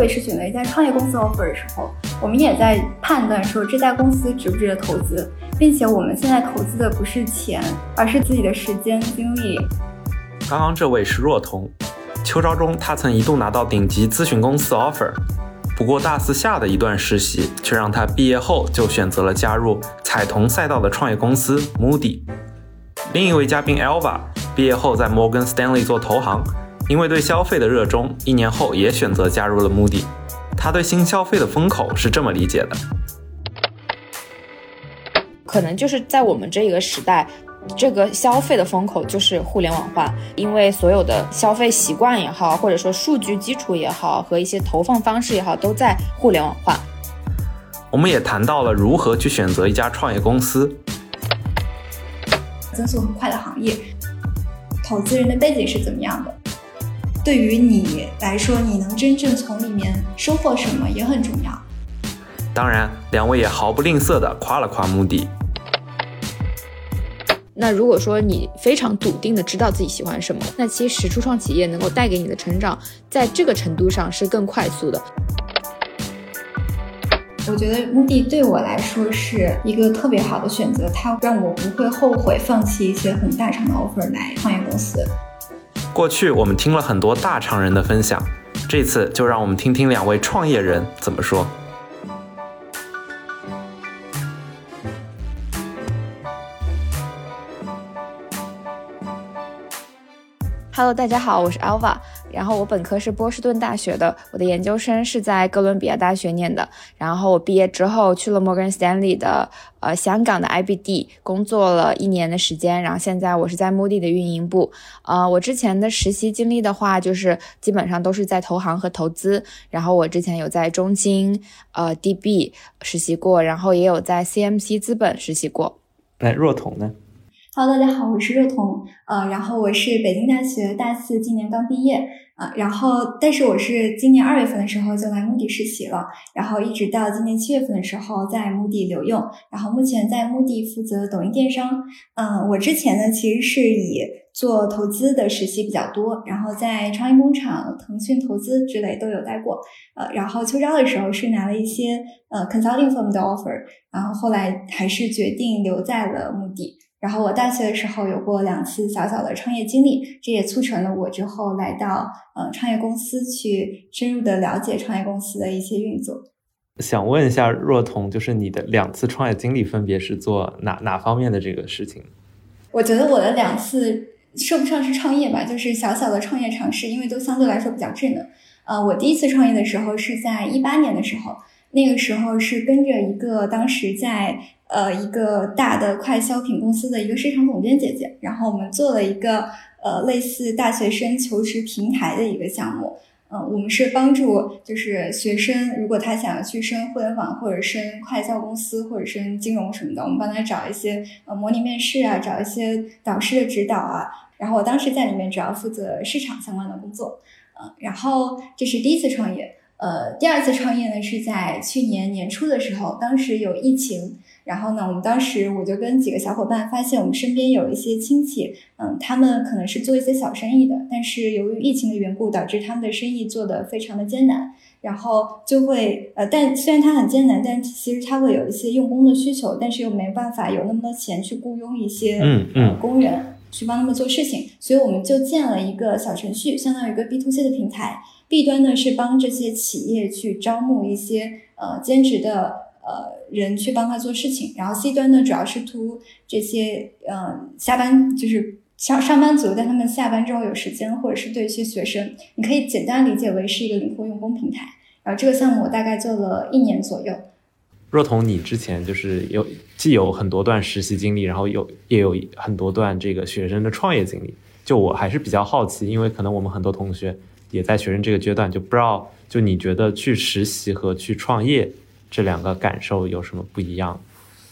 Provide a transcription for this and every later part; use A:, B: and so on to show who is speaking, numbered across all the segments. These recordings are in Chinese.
A: 别是选择一家创业公司 offer 的时候，我们也在判断说这家公司值不值得投资，并且我们现在投资的不是钱，而是自己的时间精力。
B: 刚刚这位是若彤，秋招中他曾一度拿到顶级咨询公司 offer，不过大四下的一段实习却让他毕业后就选择了加入彩童赛道的创业公司 Moody。另一位嘉宾 Elva 毕业后在 Morgan Stanley 做投行，因为对消费的热衷，一年后也选择加入了 Moody。他对新消费的风口是这么理解的：
C: 可能就是在我们这一个时代，这个消费的风口就是互联网化，因为所有的消费习惯也好，或者说数据基础也好，和一些投放方式也好，都在互联网化。
B: 我们也谈到了如何去选择一家创业公司。
A: 增速很快的行业，投资人的背景是怎么样的？对于你来说，你能真正从里面收获什么也很重要。
B: 当然，两位也毫不吝啬地夸了夸目的。
C: 那如果说你非常笃定的知道自己喜欢什么，那其实初创企业能够带给你的成长，在这个程度上是更快速的。
A: 我觉得目的对我来说是一个特别好的选择，它让我不会后悔放弃一些很大厂的 offer 来创业公司。
B: 过去我们听了很多大厂人的分享，这次就让我们听听两位创业人怎么说。
C: Hello，大家好，我是 Alva。然后我本科是波士顿大学的，我的研究生是在哥伦比亚大学念的。然后我毕业之后去了 Morgan Stanley 的呃香港的 IBD 工作了一年的时间。然后现在我是在 Moody 的运营部。呃，我之前的实习经历的话，就是基本上都是在投行和投资。然后我之前有在中金、呃 DB 实习过，然后也有在 CMC 资本实习过。
B: 那若彤呢
A: ？Hello，大家好，我是热彤，呃，然后我是北京大学大四，今年刚毕业，啊，然后但是我是今年二月份的时候就来目的实习了，然后一直到今年七月份的时候在目的留用，然后目前在目的负责抖音电商，嗯，我之前呢其实是以做投资的实习比较多，然后在创业工厂、腾讯投资之类都有待过，呃，然后秋招的时候是拿了一些呃 consulting firm 的 offer，然后后来还是决定留在了目的。然后我大学的时候有过两次小小的创业经历，这也促成了我之后来到呃创业公司去深入的了解创业公司的一些运作。
B: 想问一下若彤，就是你的两次创业经历分别是做哪哪方面的这个事情？
A: 我觉得我的两次说不上是创业吧，就是小小的创业尝试，因为都相对来说比较智能。呃，我第一次创业的时候是在一八年的时候，那个时候是跟着一个当时在。呃，一个大的快消品公司的一个市场总监姐姐，然后我们做了一个呃类似大学生求职平台的一个项目。嗯，我们是帮助就是学生，如果他想要去升互联网或者升快销公司或者升金融什么的，我们帮他找一些呃模拟面试啊，找一些导师的指导啊。然后我当时在里面主要负责市场相关的工作。嗯，然后这是第一次创业。呃，第二次创业呢是在去年年初的时候，当时有疫情。然后呢，我们当时我就跟几个小伙伴发现，我们身边有一些亲戚，嗯，他们可能是做一些小生意的，但是由于疫情的缘故，导致他们的生意做得非常的艰难。然后就会，呃，但虽然他很艰难，但其实他会有一些用工的需求，但是又没办法有那么多钱去雇佣一些
B: 嗯嗯
A: 工人去帮他们做事情，所以我们就建了一个小程序，相当于一个 B to C 的平台。B 端呢是帮这些企业去招募一些呃兼职的。呃，人去帮他做事情，然后 C 端呢，主要是图这些嗯下班就是上上班族，在他们下班之后有时间，或者是对一些学生，你可以简单理解为是一个灵活用工平台。然后这个项目我大概做了一年左右。
B: 若彤，你之前就是有既有很多段实习经历，然后有也有很多段这个学生的创业经历。就我还是比较好奇，因为可能我们很多同学也在学生这个阶段，就不知道就你觉得去实习和去创业。这两个感受有什么不一样？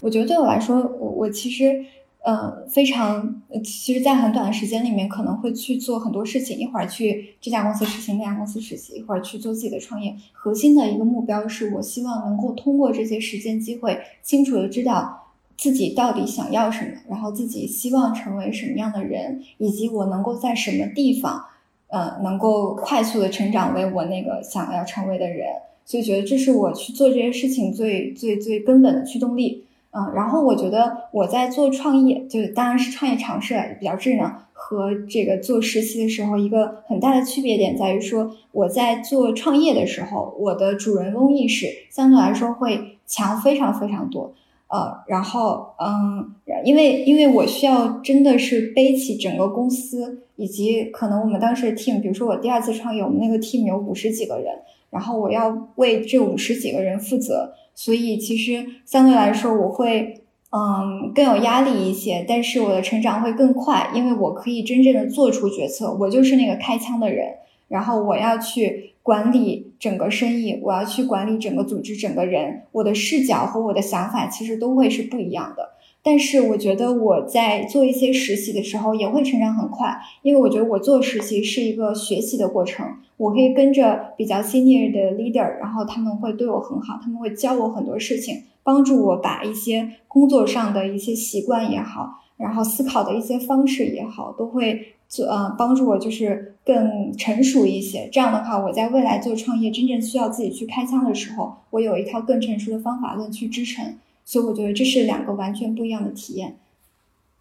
A: 我觉得对我来说，我我其实呃非常，其实，在很短的时间里面，可能会去做很多事情。一会儿去这家公司实习，那家公司实习，一会儿去做自己的创业。核心的一个目标是我希望能够通过这些时间机会，清楚的知道自己到底想要什么，然后自己希望成为什么样的人，以及我能够在什么地方呃，能够快速的成长为我那个想要成为的人。所以觉得这是我去做这些事情最最最根本的驱动力。嗯，然后我觉得我在做创业，就当然是创业尝试比较智能，和这个做实习的时候一个很大的区别点在于说，我在做创业的时候，我的主人翁意识相对来说会强非常非常多。呃，然后嗯，因为因为我需要真的是背起整个公司，以及可能我们当时的 team，比如说我第二次创业，我们那个 team 有五十几个人，然后我要为这五十几个人负责。所以其实相对来说，我会嗯更有压力一些，但是我的成长会更快，因为我可以真正的做出决策，我就是那个开枪的人，然后我要去管理整个生意，我要去管理整个组织、整个人，我的视角和我的想法其实都会是不一样的。但是我觉得我在做一些实习的时候也会成长很快，因为我觉得我做实习是一个学习的过程，我可以跟着比较 senior 的 leader，然后他们会对我很好，他们会教我很多事情，帮助我把一些工作上的一些习惯也好，然后思考的一些方式也好，都会做呃帮助我就是更成熟一些。这样的话，我在未来做创业真正需要自己去开枪的时候，我有一套更成熟的方法论去支撑。所以我觉得这是两个完全不一样的体验。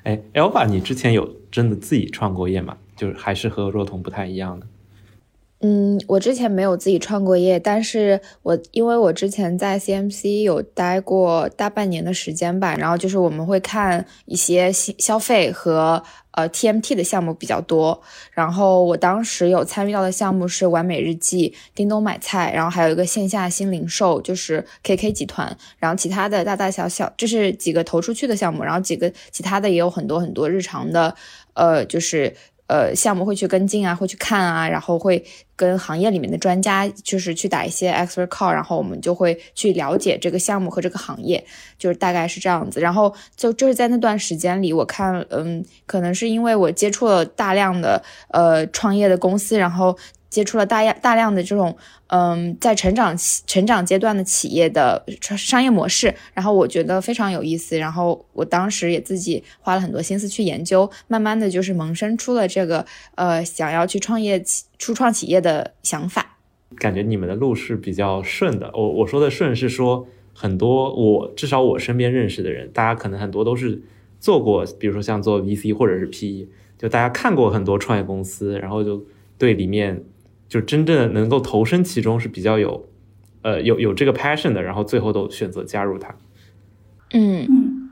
B: 哎，Elva，你之前有真的自己创过业吗？就是还是和若彤不太一样的。
C: 嗯，我之前没有自己创过业，但是我因为我之前在 CMC 有待过大半年的时间吧，然后就是我们会看一些消消费和呃 TMT 的项目比较多，然后我当时有参与到的项目是完美日记、叮咚买菜，然后还有一个线下新零售，就是 KK 集团，然后其他的大大小小就是几个投出去的项目，然后几个其他的也有很多很多日常的，呃，就是。呃，项目会去跟进啊，会去看啊，然后会跟行业里面的专家，就是去打一些 expert call，然后我们就会去了解这个项目和这个行业，就是大概是这样子。然后就就是在那段时间里，我看，嗯，可能是因为我接触了大量的呃创业的公司，然后。接触了大大量的这种，嗯，在成长成长阶段的企业的商业模式，然后我觉得非常有意思，然后我当时也自己花了很多心思去研究，慢慢的就是萌生出了这个呃想要去创业初创企业的想法。
B: 感觉你们的路是比较顺的，我我说的顺是说很多我至少我身边认识的人，大家可能很多都是做过，比如说像做 VC 或者是 PE，就大家看过很多创业公司，然后就对里面。就真正能够投身其中是比较有，呃，有有这个 passion 的，然后最后都选择加入它。
C: 嗯嗯。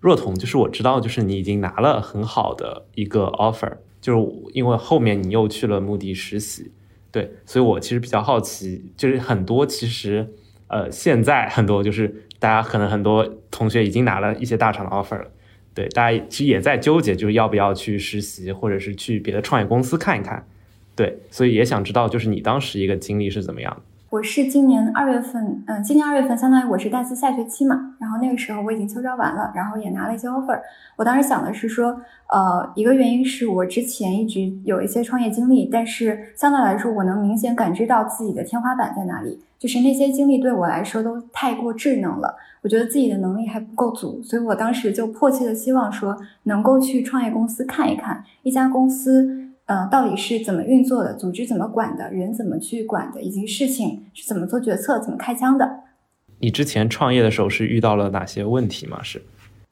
B: 若彤，就是我知道，就是你已经拿了很好的一个 offer，就是因为后面你又去了穆迪实习，对，所以我其实比较好奇，就是很多其实，呃，现在很多就是大家可能很多同学已经拿了一些大厂的 offer 了，对，大家其实也在纠结，就是要不要去实习，或者是去别的创业公司看一看。对，所以也想知道，就是你当时一个经历是怎么样的？
A: 我是今年二月份，嗯，今年二月份相当于我是大四下学期嘛，然后那个时候我已经秋招完了，然后也拿了一些 offer。我当时想的是说，呃，一个原因是我之前一直有一些创业经历，但是相对来说，我能明显感知到自己的天花板在哪里，就是那些经历对我来说都太过智能了，我觉得自己的能力还不够足，所以我当时就迫切的希望说，能够去创业公司看一看，一家公司。嗯，到底是怎么运作的？组织怎么管的？人怎么去管的？以及事情是怎么做决策、怎么开枪的？
B: 你之前创业的时候是遇到了哪些问题吗？是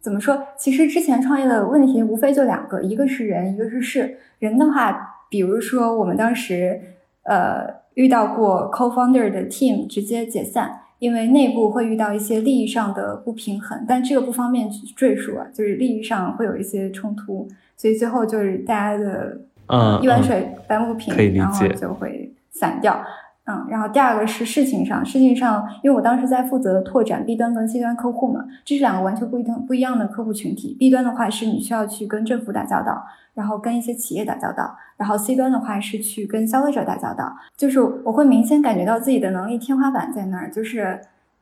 A: 怎么说？其实之前创业的问题无非就两个，一个是人，一个是事。人的话，比如说我们当时呃遇到过 co-founder 的 team 直接解散，因为内部会遇到一些利益上的不平衡，但这个不方便赘述啊，就是利益上会有一些冲突，所以最后就是大家的。
B: 嗯，
A: 一碗水搬不平，然后就会散掉。嗯，然后第二个是事情上，事情上，因为我当时在负责拓展 B 端跟 C 端客户嘛，这是两个完全不一样不一样的客户群体。B 端的话是你需要去跟政府打交道，然后跟一些企业打交道，然后 C 端的话是去跟消费者打交道。就是我会明显感觉到自己的能力天花板在那儿，就是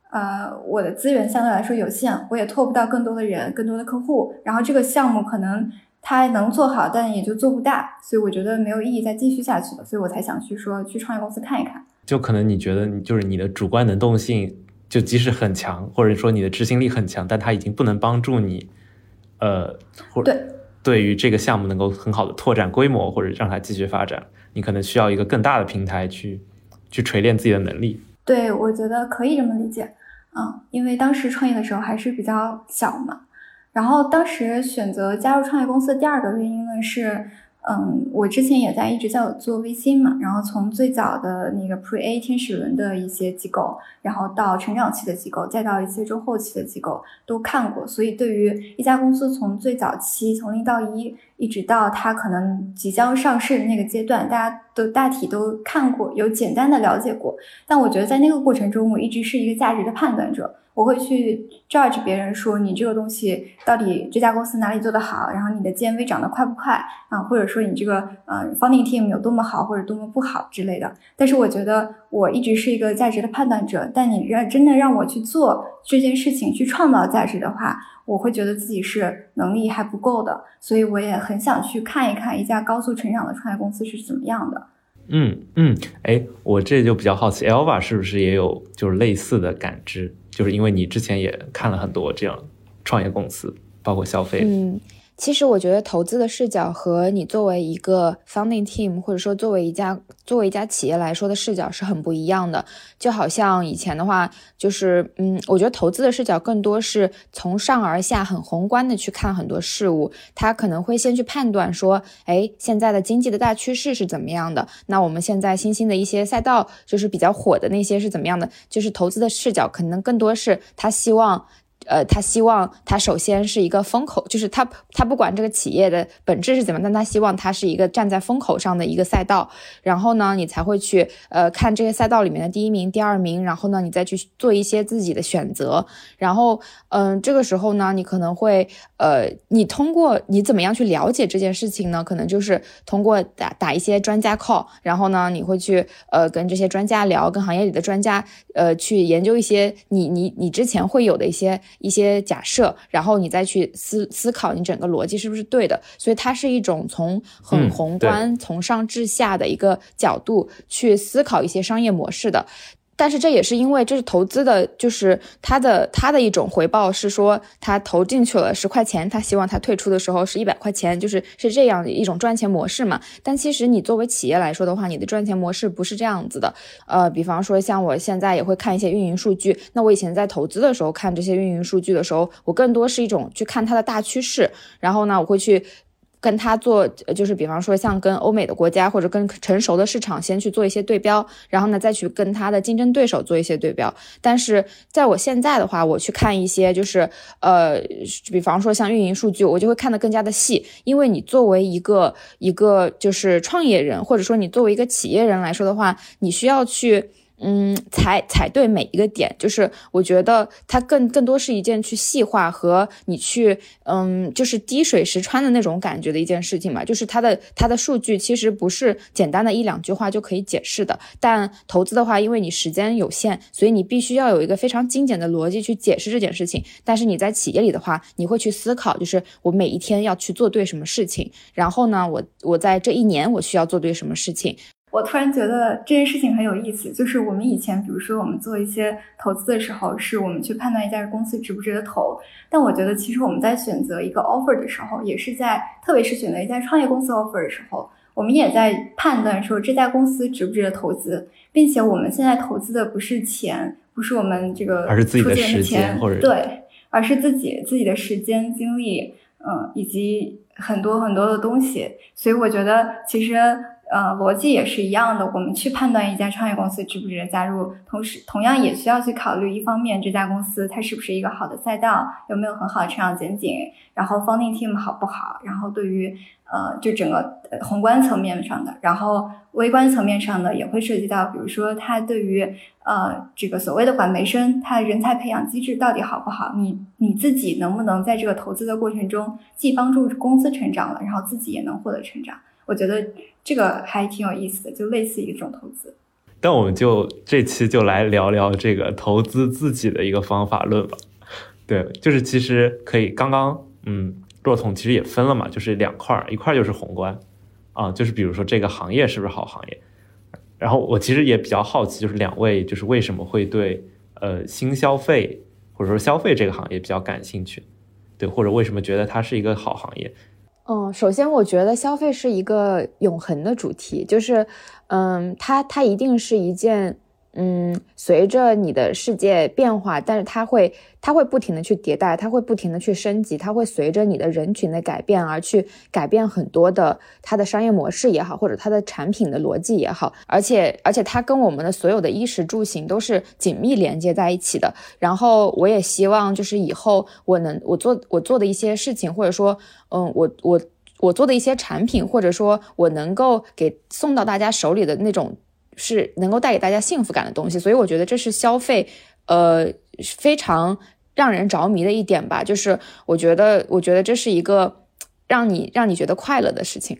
A: 呃，我的资源相对来说有限，我也拓不到更多的人、更多的客户，然后这个项目可能。他能做好，但也就做不大，所以我觉得没有意义再继续下去了，所以我才想去说去创业公司看一看。
B: 就可能你觉得你就是你的主观能动性，就即使很强，或者说你的执行力很强，但它已经不能帮助你，呃，或
A: 对
B: 对于这个项目能够很好的拓展规模或者让它继续发展，你可能需要一个更大的平台去去锤炼自己的能力。
A: 对，我觉得可以这么理解，嗯，因为当时创业的时候还是比较小嘛，然后当时选择加入创业公司的第二个原因呢是。嗯，我之前也在一直在做 VC 嘛，然后从最早的那个 Pre A 天使轮的一些机构，然后到成长期的机构，再到一些中后期的机构都看过，所以对于一家公司从最早期从零到一，一直到它可能即将上市的那个阶段，大家都大体都看过，有简单的了解过。但我觉得在那个过程中，我一直是一个价值的判断者。我会去 judge 别人说你这个东西到底这家公司哪里做得好，然后你的 GMV 涨得快不快啊，或者说你这个呃 founding team 有多么好或者多么不好之类的。但是我觉得我一直是一个价值的判断者，但你让真的让我去做这件事情去创造价值的话，我会觉得自己是能力还不够的，所以我也很想去看一看一家高速成长的创业公司是怎么样的。
B: 嗯嗯，哎，我这就比较好奇，Elva 是不是也有就是类似的感知？就是因为你之前也看了很多这样创业公司，包括消费。
C: 其实我觉得投资的视角和你作为一个 founding team，或者说作为一家作为一家企业来说的视角是很不一样的。就好像以前的话，就是嗯，我觉得投资的视角更多是从上而下很宏观的去看很多事物，他可能会先去判断说，哎，现在的经济的大趋势是怎么样的？那我们现在新兴的一些赛道，就是比较火的那些是怎么样的？就是投资的视角可能更多是他希望。呃，他希望他首先是一个风口，就是他他不管这个企业的本质是怎么，但他希望它是一个站在风口上的一个赛道。然后呢，你才会去呃看这些赛道里面的第一名、第二名，然后呢，你再去做一些自己的选择。然后，嗯，这个时候呢，你可能会呃，你通过你怎么样去了解这件事情呢？可能就是通过打打一些专家 call，然后呢，你会去呃跟这些专家聊，跟行业里的专家呃去研究一些你你你之前会有的一些。一些假设，然后你再去思思考你整个逻辑是不是对的，所以它是一种从很宏观、从上至下的一个角度去思考一些商业模式的。但是这也是因为这是投资的，就是他的他的一种回报是说他投进去了十块钱，他希望他退出的时候是一百块钱，就是是这样的一种赚钱模式嘛。但其实你作为企业来说的话，你的赚钱模式不是这样子的。呃，比方说像我现在也会看一些运营数据，那我以前在投资的时候看这些运营数据的时候，我更多是一种去看它的大趋势，然后呢，我会去。跟他做，就是比方说像跟欧美的国家或者跟成熟的市场先去做一些对标，然后呢再去跟他的竞争对手做一些对标。但是在我现在的话，我去看一些就是呃，比方说像运营数据，我就会看得更加的细，因为你作为一个一个就是创业人，或者说你作为一个企业人来说的话，你需要去。嗯，踩踩对每一个点，就是我觉得它更更多是一件去细化和你去，嗯，就是滴水石穿的那种感觉的一件事情嘛。就是它的它的数据其实不是简单的一两句话就可以解释的。但投资的话，因为你时间有限，所以你必须要有一个非常精简的逻辑去解释这件事情。但是你在企业里的话，你会去思考，就是我每一天要去做对什么事情，然后呢，我我在这一年我需要做对什么事情。
A: 我突然觉得这件事情很有意思，就是我们以前，比如说我们做一些投资的时候，是我们去判断一家公司值不值得投。但我觉得，其实我们在选择一个 offer 的时候，也是在，特别是选择一家创业公司 offer 的时候，我们也在判断说这家公司值不值得投资，并且我们现在投资的不是钱，不是我们这个
B: 而是自己的
A: 时
B: 间，或者
A: 对，而是自己自己的时间、精力，嗯，以及很多很多的东西。所以我觉得，其实。呃，逻辑也是一样的。我们去判断一家创业公司值不值得加入，同时同样也需要去考虑，一方面这家公司它是不是一个好的赛道，有没有很好的成长前景，然后 founding team 好不好，然后对于呃就整个宏观层面上的，然后微观层面上的也会涉及到，比如说它对于呃这个所谓的管培生，它人才培养机制到底好不好，你你自己能不能在这个投资的过程中，既帮助公司成长了，然后自己也能获得成长。我觉得这个还挺有意思的，就类似一种投资。
B: 但我们就这期就来聊聊这个投资自己的一个方法论吧。对，就是其实可以刚刚嗯，若彤其实也分了嘛，就是两块儿，一块儿就是宏观啊，就是比如说这个行业是不是好行业。然后我其实也比较好奇，就是两位就是为什么会对呃新消费或者说消费这个行业比较感兴趣？对，或者为什么觉得它是一个好行业？
C: 嗯，首先我觉得消费是一个永恒的主题，就是，嗯，它它一定是一件。嗯，随着你的世界变化，但是它会，它会不停的去迭代，它会不停的去升级，它会随着你的人群的改变而去改变很多的它的商业模式也好，或者它的产品的逻辑也好，而且，而且它跟我们的所有的衣食住行都是紧密连接在一起的。然后，我也希望就是以后我能我做我做的一些事情，或者说，嗯，我我我做的一些产品，或者说我能够给送到大家手里的那种。是能够带给大家幸福感的东西，所以我觉得这是消费，呃，非常让人着迷的一点吧。就是我觉得，我觉得这是一个 让你让你觉得快乐的事情。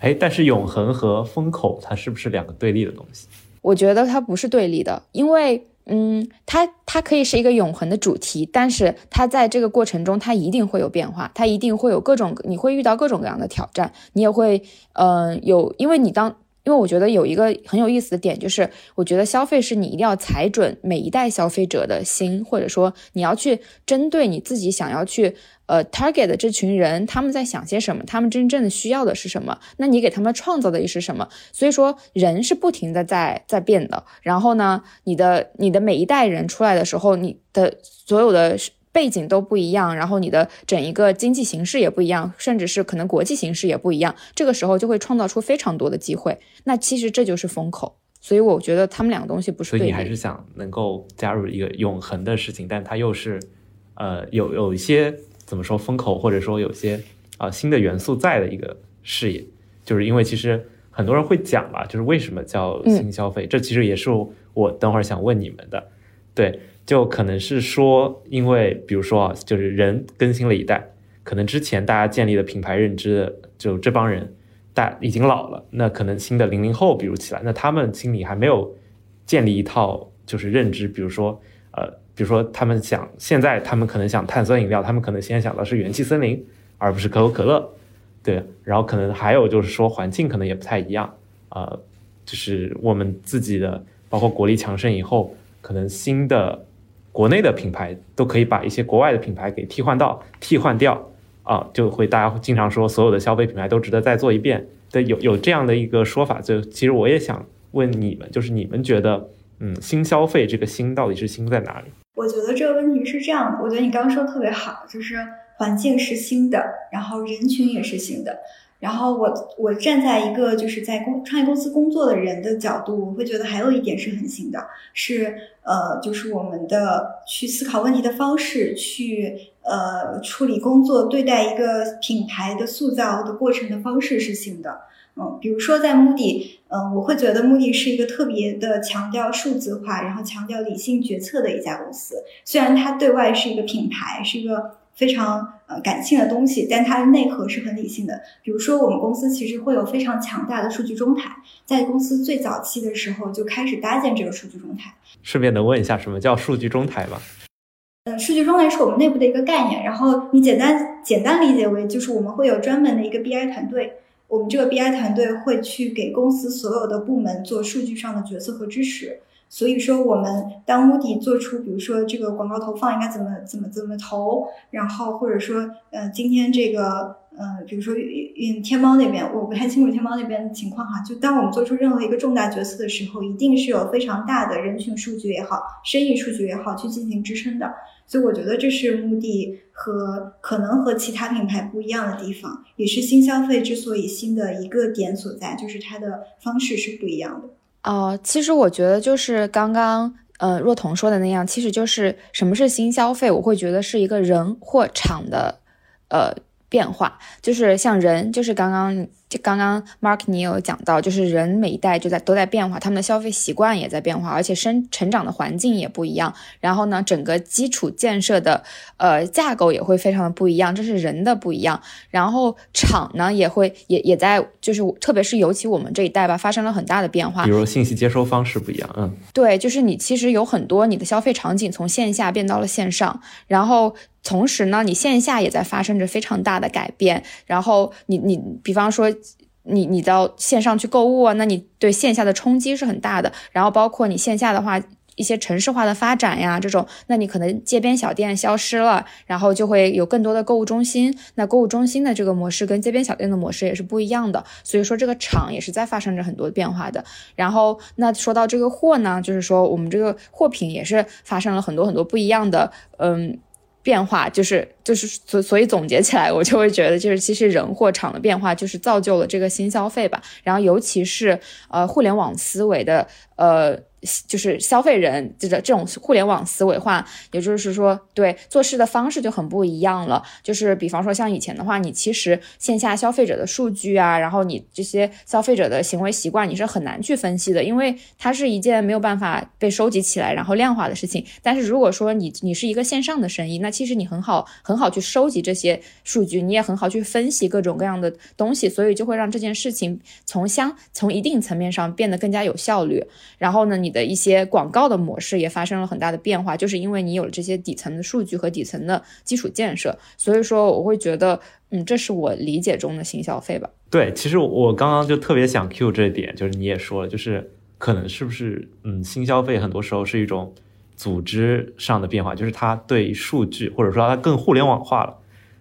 B: 哎，但是永恒和风口，它是不是两个对立的东西？
C: 我觉得它不是对立的，因为，嗯，它它可以是一个永恒的主题，但是它在这个过程中，它一定会有变化，它一定会有各种，你会遇到各种各样的挑战，你也会，嗯，有，因为你当。因为我觉得有一个很有意思的点，就是我觉得消费是你一定要踩准每一代消费者的心，或者说你要去针对你自己想要去呃 target 的这群人，他们在想些什么，他们真正的需要的是什么，那你给他们创造的又是什么？所以说人是不停的在在变的。然后呢，你的你的每一代人出来的时候，你的所有的。背景都不一样，然后你的整一个经济形势也不一样，甚至是可能国际形势也不一样，这个时候就会创造出非常多的机会。那其实这就是风口，所以我觉得他们两个东西不是。
B: 所以你还是想能够加入一个永恒的事情，但它又是，呃，有有一些怎么说风口，或者说有些啊新的元素在的一个事业，就是因为其实很多人会讲吧，就是为什么叫新消费，这其实也是我等会儿想问你们的，对。就可能是说，因为比如说啊，就是人更新了一代，可能之前大家建立的品牌认知，就这帮人大已经老了，那可能新的零零后比如起来，那他们心里还没有建立一套就是认知，比如说呃，比如说他们想现在他们可能想碳酸饮料，他们可能先想到是元气森林，而不是可口可乐，对，然后可能还有就是说环境可能也不太一样，呃，就是我们自己的包括国力强盛以后，可能新的。国内的品牌都可以把一些国外的品牌给替换到替换掉啊，就会大家经常说所有的消费品牌都值得再做一遍对，有有这样的一个说法。就其实我也想问你们，就是你们觉得，嗯，新消费这个新到底是新在哪里？
A: 我觉得这个问题是这样，我觉得你刚刚说特别好，就是环境是新的，然后人群也是新的。然后我我站在一个就是在公创业公司工作的人的角度，我会觉得还有一点是很新的，是呃，就是我们的去思考问题的方式，去呃处理工作、对待一个品牌的塑造的过程的方式是新的。嗯，比如说在目的，嗯，我会觉得目的是一个特别的强调数字化，然后强调理性决策的一家公司。虽然它对外是一个品牌，是一个。非常呃感性的东西，但它的内核是很理性的。比如说，我们公司其实会有非常强大的数据中台，在公司最早期的时候就开始搭建这个数据中台。
B: 顺便能问一下，什么叫数据中台吗？
A: 嗯，数据中台是我们内部的一个概念，然后你简单简单理解为就是我们会有专门的一个 BI 团队，我们这个 BI 团队会去给公司所有的部门做数据上的决策和支持。所以说，我们当目的做出，比如说这个广告投放应该怎么怎么怎么投，然后或者说，呃，今天这个，呃，比如说运天猫那边，我不太清楚天猫那边的情况哈。就当我们做出任何一个重大决策的时候，一定是有非常大的人群数据也好，生意数据也好去进行支撑的。所以我觉得这是目的和可能和其他品牌不一样的地方，也是新消费之所以新的一个点所在，就是它的方式是不一样的。
C: 哦，其实我觉得就是刚刚呃若彤说的那样，其实就是什么是新消费，我会觉得是一个人或场的呃变化，就是像人，就是刚刚。就刚刚 Mark 你有讲到，就是人每一代就在都在变化，他们的消费习惯也在变化，而且生成长的环境也不一样。然后呢，整个基础建设的呃架构也会非常的不一样，这是人的不一样。然后厂呢也会也也在就是特别是尤其我们这一代吧，发生了很大的变化。
B: 比如信息接收方式不一样，嗯，
C: 对，就是你其实有很多你的消费场景从线下变到了线上，然后同时呢，你线下也在发生着非常大的改变。然后你你比方说。你你到线上去购物啊，那你对线下的冲击是很大的。然后包括你线下的话，一些城市化的发展呀，这种，那你可能街边小店消失了，然后就会有更多的购物中心。那购物中心的这个模式跟街边小店的模式也是不一样的，所以说这个厂也是在发生着很多变化的。然后，那说到这个货呢，就是说我们这个货品也是发生了很多很多不一样的，嗯。变化就是就是所所以总结起来，我就会觉得就是其实人货场的变化就是造就了这个新消费吧。然后尤其是呃互联网思维的呃。就是消费人这个这种互联网思维化，也就是说，对做事的方式就很不一样了。就是比方说，像以前的话，你其实线下消费者的数据啊，然后你这些消费者的行为习惯，你是很难去分析的，因为它是一件没有办法被收集起来然后量化的事情。但是如果说你你是一个线上的生意，那其实你很好很好去收集这些数据，你也很好去分析各种各样的东西，所以就会让这件事情从相从一定层面上变得更加有效率。然后呢，你。的一些广告的模式也发生了很大的变化，就是因为你有了这些底层的数据和底层的基础建设，所以说我会觉得，嗯，这是我理解中的新消费吧。
B: 对，其实我刚刚就特别想 Q 这一点，就是你也说了，就是可能是不是，嗯，新消费很多时候是一种组织上的变化，就是它对数据或者说它更互联网化了。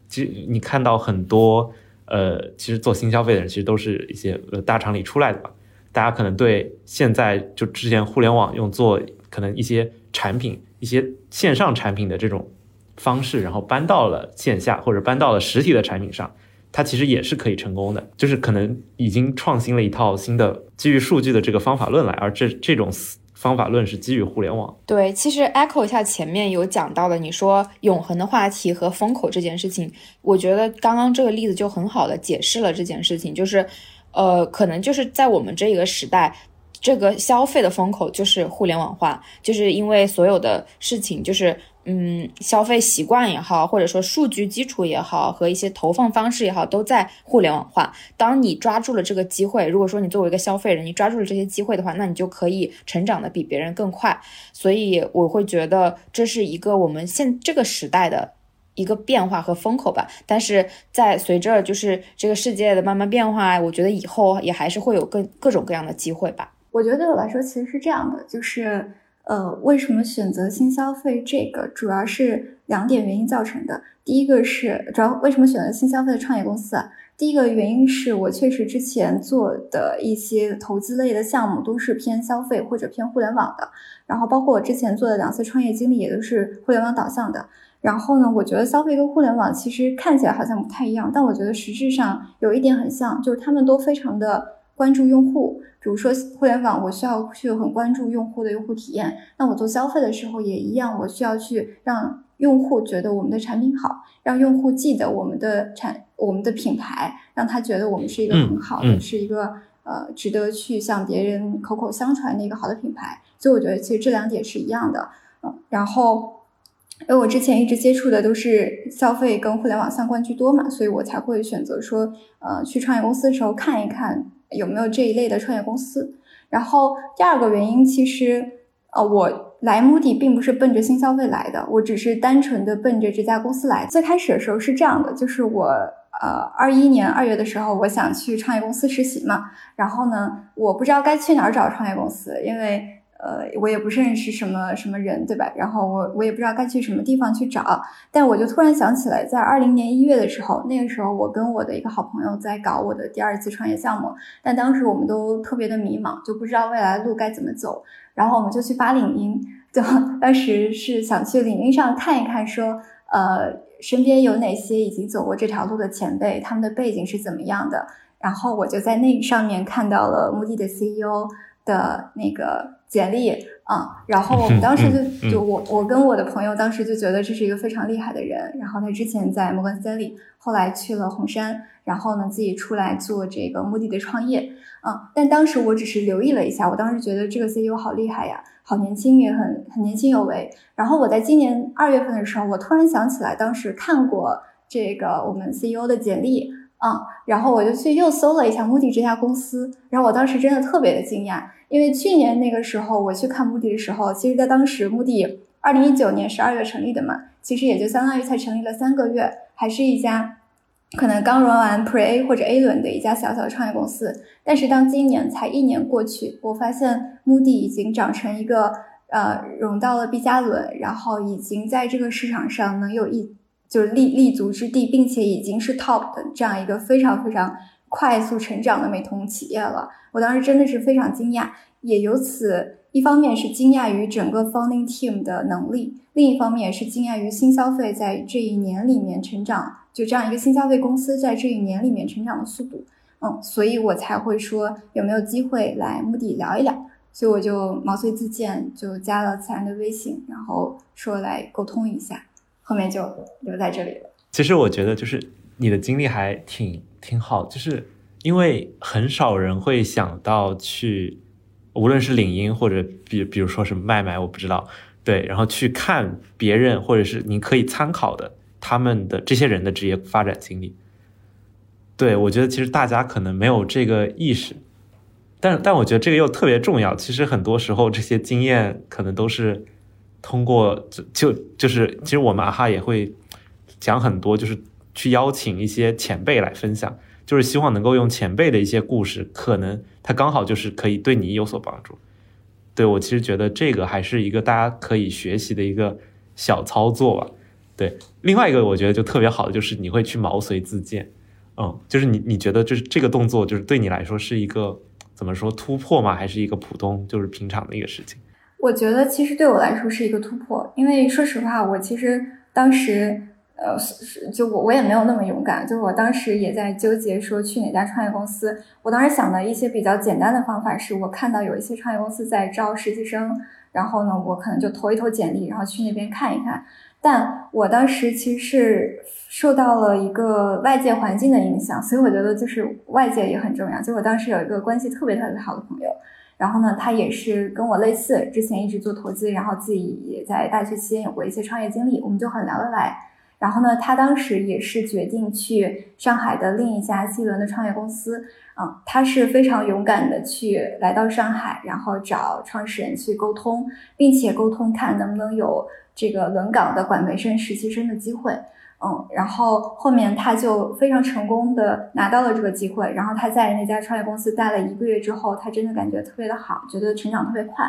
B: 其实你看到很多，呃，其实做新消费的人其实都是一些呃大厂里出来的吧。大家可能对现在就之前互联网用做可能一些产品、一些线上产品的这种方式，然后搬到了线下或者搬到了实体的产品上，它其实也是可以成功的。就是可能已经创新了一套新的基于数据的这个方法论来，而这这种方法论是基于互联网。
C: 对，其实 echo 一下前面有讲到的，你说永恒的话题和风口这件事情，我觉得刚刚这个例子就很好的解释了这件事情，就是。呃，可能就是在我们这一个时代，这个消费的风口就是互联网化，就是因为所有的事情，就是嗯，消费习惯也好，或者说数据基础也好，和一些投放方式也好，都在互联网化。当你抓住了这个机会，如果说你作为一个消费人，你抓住了这些机会的话，那你就可以成长的比别人更快。所以我会觉得这是一个我们现这个时代的。一个变化和风口吧，但是在随着就是这个世界的慢慢变化，我觉得以后也还是会有各各种各样的机会吧。
A: 我觉得对我来说其实是这样的，就是呃，为什么选择新消费这个，主要是两点原因造成的。第一个是主要为什么选择新消费的创业公司啊？第一个原因是我确实之前做的一些投资类的项目都是偏消费或者偏互联网的，然后包括我之前做的两次创业经历也都是互联网导向的。然后呢，我觉得消费跟互联网其实看起来好像不太一样，但我觉得实质上有一点很像，就是他们都非常的关注用户。比如说互联网，我需要去很关注用户的用户体验，那我做消费的时候也一样，我需要去让用户觉得我们的产品好，让用户记得我们的产我们的品牌，让他觉得我们是一个很好的，是一个呃值得去向别人口口相传的一个好的品牌。所以我觉得其实这两点是一样的，嗯，然后。因为我之前一直接触的都是消费跟互联网相关居多嘛，所以我才会选择说，呃，去创业公司的时候看一看有没有这一类的创业公司。然后第二个原因，其实，呃，我来目的并不是奔着新消费来的，我只是单纯的奔着这家公司来。最开始的时候是这样的，就是我，呃，二一年二月的时候，我想去创业公司实习嘛，然后呢，我不知道该去哪儿找创业公司，因为。呃，我也不认识什么什么人，对吧？然后我我也不知道该去什么地方去找，但我就突然想起来，在二零年一月的时候，那个时候我跟我的一个好朋友在搞我的第二次创业项目，但当时我们都特别的迷茫，就不知道未来路该怎么走，然后我们就去发领英，就 当时是想去领英上看一看，说呃身边有哪些已经走过这条路的前辈，他们的背景是怎么样的，然后我就在那上面看到了目的的 CEO。的那个简历啊，然后我们当时就就我我跟我的朋友当时就觉得这是一个非常厉害的人，然后他之前在摩根斯坦利，后来去了红杉，然后呢自己出来做这个目的的创业啊，但当时我只是留意了一下，我当时觉得这个 CEO 好厉害呀，好年轻也很很年轻有为，然后我在今年二月份的时候，我突然想起来当时看过这个我们 CEO 的简历。啊，然后我就去又搜了一下目的这家公司，然后我当时真的特别的惊讶，因为去年那个时候我去看目的的时候，其实在当时目的二零一九年十二月成立的嘛，其实也就相当于才成立了三个月，还是一家可能刚融完 Pre A 或者 A 轮的一家小小的创业公司。但是当今年才一年过去，我发现目的已经长成一个。呃融到了 B 加轮，然后已经在这个市场上能有一就是立立足之地，并且已经是 top 的这样一个非常非常快速成长的美瞳企业了。我当时真的是非常惊讶，也由此一方面是惊讶于整个 founding team 的能力，另一方面也是惊讶于新消费在这一年里面成长，就这样一个新消费公司在这一年里面成长的速度。嗯，所以我才会说有没有机会来目的聊一聊，所以我就毛遂自荐，就加了自然的微信，然后说来沟通一下，后面就留在这里了。
B: 其实我觉得就是你的经历还挺挺好，就是因为很少人会想到去，无论是领英或者比比如说是麦麦，我不知道，对，然后去看别人或者是你可以参考的他们的这些人的职业发展经历。对，我觉得其实大家可能没有这个意识，但但我觉得这个又特别重要。其实很多时候这些经验可能都是通过就就就是，其实我们阿哈也会讲很多，就是去邀请一些前辈来分享，就是希望能够用前辈的一些故事，可能他刚好就是可以对你有所帮助。对我其实觉得这个还是一个大家可以学习的一个小操作吧。对，另外一个我觉得就特别好的就是你会去毛遂自荐。嗯，就是你，你觉得就是这个动作，就是对你来说是一个怎么说突破吗？还是一个普通就是平常的一个事情？
A: 我觉得其实对我来说是一个突破，因为说实话，我其实当时呃是，就我我也没有那么勇敢，就我当时也在纠结说去哪家创业公司。我当时想的一些比较简单的方法是，我看到有一些创业公司在招实习生，然后呢，我可能就投一投简历，然后去那边看一看。但我当时其实是受到了一个外界环境的影响，所以我觉得就是外界也很重要。就我当时有一个关系特别特别好的朋友，然后呢，他也是跟我类似，之前一直做投资，然后自己也在大学期间有过一些创业经历，我们就很聊得来。然后呢，他当时也是决定去上海的另一家 C 轮的创业公司，嗯，他是非常勇敢的去来到上海，然后找创始人去沟通，并且沟通看能不能有。这个轮岗的管培生、实习生的机会，嗯，然后后面他就非常成功的拿到了这个机会，然后他在那家创业公司待了一个月之后，他真的感觉特别的好，觉得成长特别快，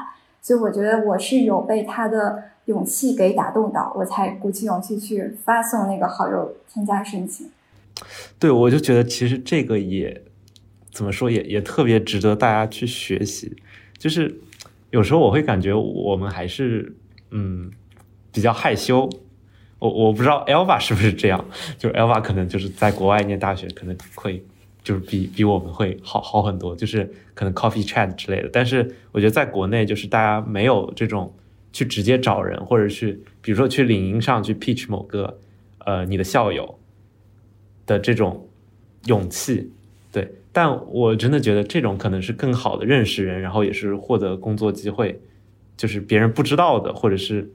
A: 所以我觉得我是有被他的勇气给打动到，我才鼓起勇气去发送那个好友添加申请。
B: 对，我就觉得其实这个也怎么说，也也特别值得大家去学习，就是有时候我会感觉我们还是嗯。比较害羞，我我不知道 Elva 是不是这样，就是 Elva 可能就是在国外念大学，可能会就是比比我们会好好很多，就是可能 coffee chat 之类的。但是我觉得在国内，就是大家没有这种去直接找人，或者去比如说去领英上去 pitch 某个呃你的校友的这种勇气，对。但我真的觉得这种可能是更好的认识人，然后也是获得工作机会，就是别人不知道的，或者是。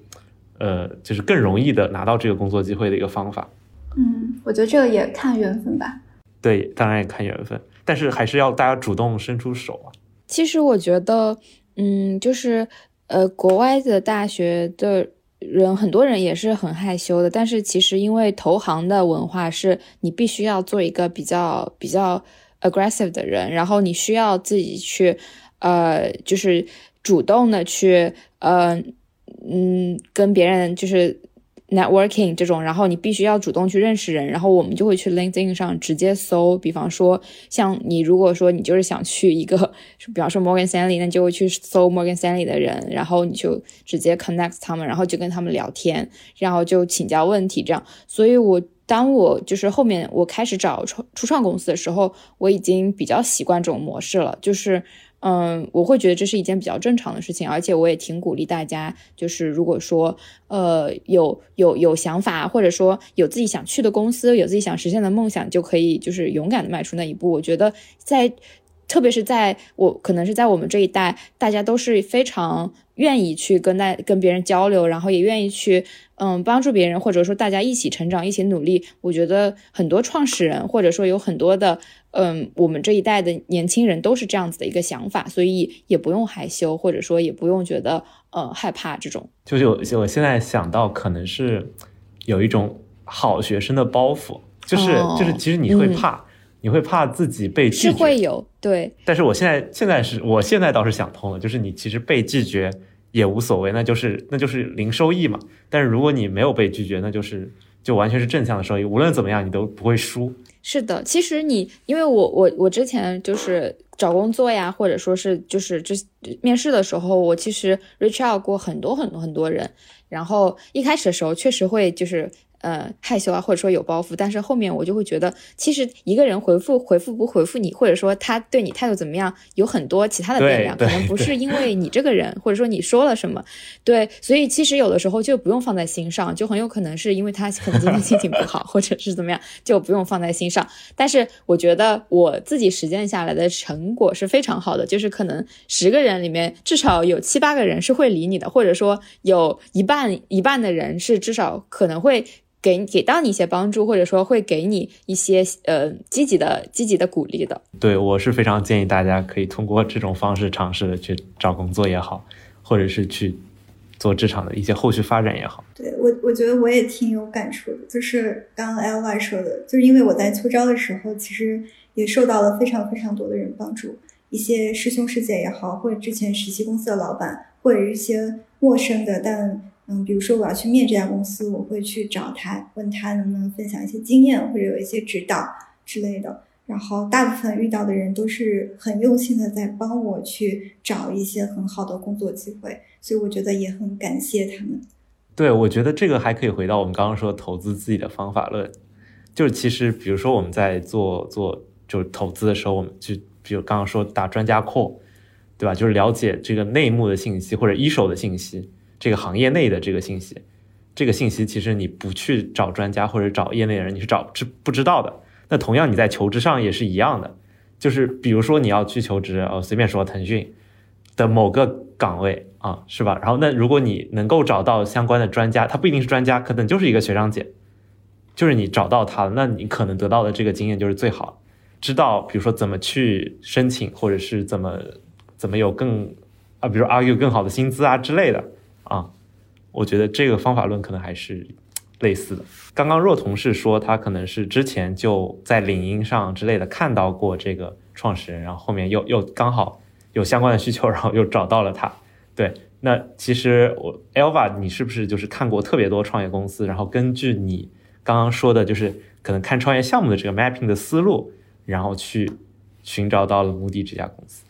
B: 呃，就是更容易的拿到这个工作机会的一个方法。
A: 嗯，我觉得这个也看缘分吧。
B: 对，当然也看缘分，但是还是要大家主动伸出手啊。
C: 其实我觉得，嗯，就是呃，国外的大学的人，很多人也是很害羞的。但是其实因为投行的文化是你必须要做一个比较比较 aggressive 的人，然后你需要自己去呃，就是主动的去呃。嗯，跟别人就是 networking 这种，然后你必须要主动去认识人，然后我们就会去 LinkedIn 上直接搜，比方说像你如果说你就是想去一个，比方说 Morgan Stanley，那就会去搜 Morgan Stanley 的人，然后你就直接 connect 他们，然后就跟他们聊天，然后就请教问题这样。所以我当我就是后面我开始找初初创公司的时候，我已经比较习惯这种模式了，就是。嗯，我会觉得这是一件比较正常的事情，而且我也挺鼓励大家，就是如果说，呃，有有有想法，或者说有自己想去的公司，有自己想实现的梦想，就可以就是勇敢的迈出那一步。我觉得在，特别是在我可能是在我们这一代，大家都是非常愿意去跟大跟别人交流，然后也愿意去。嗯，帮助别人，或者说大家一起成长，一起努力。我觉得很多创始人，或者说有很多的，嗯，我们这一代的年轻人都是这样子的一个想法，所以也不用害羞，或者说也不用觉得呃害怕这种。
B: 就是我我现在想到，可能是有一种好学生的包袱，就是就是其实你会怕，你会怕自己被拒
C: 绝，是会有对。
B: 但是我现在现在是我现在倒是想通了，就是你其实被拒绝。也无所谓，那就是那就是零收益嘛。但是如果你没有被拒绝，那就是就完全是正向的收益，无论怎么样你都不会输。
C: 是的，其实你因为我我我之前就是找工作呀，或者说是就是这面试的时候，我其实 reach out 过很多很多很多人，然后一开始的时候确实会就是。呃，害羞啊，或者说有包袱，但是后面我就会觉得，其实一个人回复回复不回复你，或者说他对你态度怎么样，有很多其他的变量，可能不是因为你这个人，或者说你说了什么，对，所以其实有的时候就不用放在心上，就很有可能是因为他可能今天心情不好，或者是怎么样，就不用放在心上。但是我觉得我自己实践下来的成果是非常好的，就是可能十个人里面至少有七八个人是会理你的，或者说有一半一半的人是至少可能会。给给到你一些帮助，或者说会给你一些呃积极的积极的鼓励的。
B: 对我是非常建议大家可以通过这种方式尝试的去找工作也好，或者是去做职场的一些后续发展也好。
A: 对我我觉得我也挺有感触的，就是刚刚 L Y 说的，就是因为我在秋招的时候，其实也受到了非常非常多的人帮助，一些师兄师姐也好，或者之前实习公司的老板，或者一些陌生的但。嗯，比如说我要去面这家公司，我会去找他，问他能不能分享一些经验，或者有一些指导之类的。然后大部分遇到的人都是很用心的在帮我去找一些很好的工作机会，所以我觉得也很感谢他们。
B: 对，我觉得这个还可以回到我们刚刚说投资自己的方法论，就是其实比如说我们在做做就是投资的时候，我们就比如刚刚说打专家 call，，对吧？就是了解这个内幕的信息或者一手的信息。这个行业内的这个信息，这个信息其实你不去找专家或者找业内人，你是找知不知道的。那同样你在求职上也是一样的，就是比如说你要去求职，哦，随便说腾讯的某个岗位啊，是吧？然后那如果你能够找到相关的专家，他不一定是专家，可能就是一个学长姐，就是你找到他了，那你可能得到的这个经验就是最好，知道比如说怎么去申请，或者是怎么怎么有更啊，比如 argue 更好的薪资啊之类的。啊，我觉得这个方法论可能还是类似的。刚刚若彤是说他可能是之前就在领英上之类的看到过这个创始人，然后后面又又刚好有相关的需求，然后又找到了他。对，那其实我 Elva，你是不是就是看过特别多创业公司，然后根据你刚刚说的，就是可能看创业项目的这个 mapping 的思路，然后去寻找到了目的这家公司？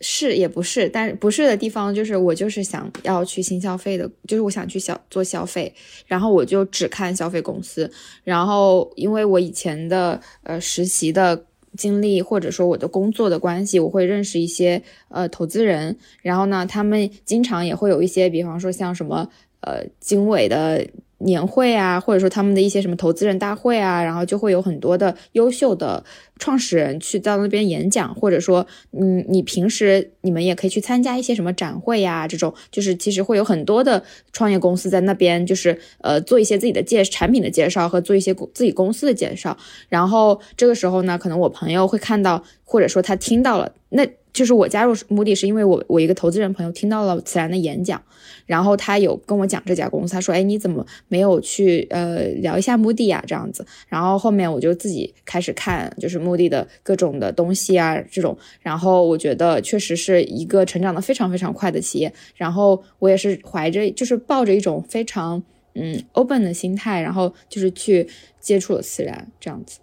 C: 是也不是，但不是的地方就是我就是想要去新消费的，就是我想去消做消费，然后我就只看消费公司，然后因为我以前的呃实习的经历或者说我的工作的关系，我会认识一些呃投资人，然后呢，他们经常也会有一些，比方说像什么呃经纬的。年会啊，或者说他们的一些什么投资人大会啊，然后就会有很多的优秀的创始人去到那边演讲，或者说，嗯，你平时你们也可以去参加一些什么展会呀，这种就是其实会有很多的创业公司在那边，就是呃做一些自己的介产品的介绍和做一些自己公司的介绍，然后这个时候呢，可能我朋友会看到，或者说他听到了，那。就是我加入目的是因为我我一个投资人朋友听到了此然的演讲，然后他有跟我讲这家公司，他说，哎，你怎么没有去呃聊一下目的啊？这样子，然后后面我就自己开始看，就是目的的各种的东西啊，这种，然后我觉得确实是一个成长的非常非常快的企业，然后我也是怀着就是抱着一种非常嗯 open 的心态，然后就是去接触了自然这样子。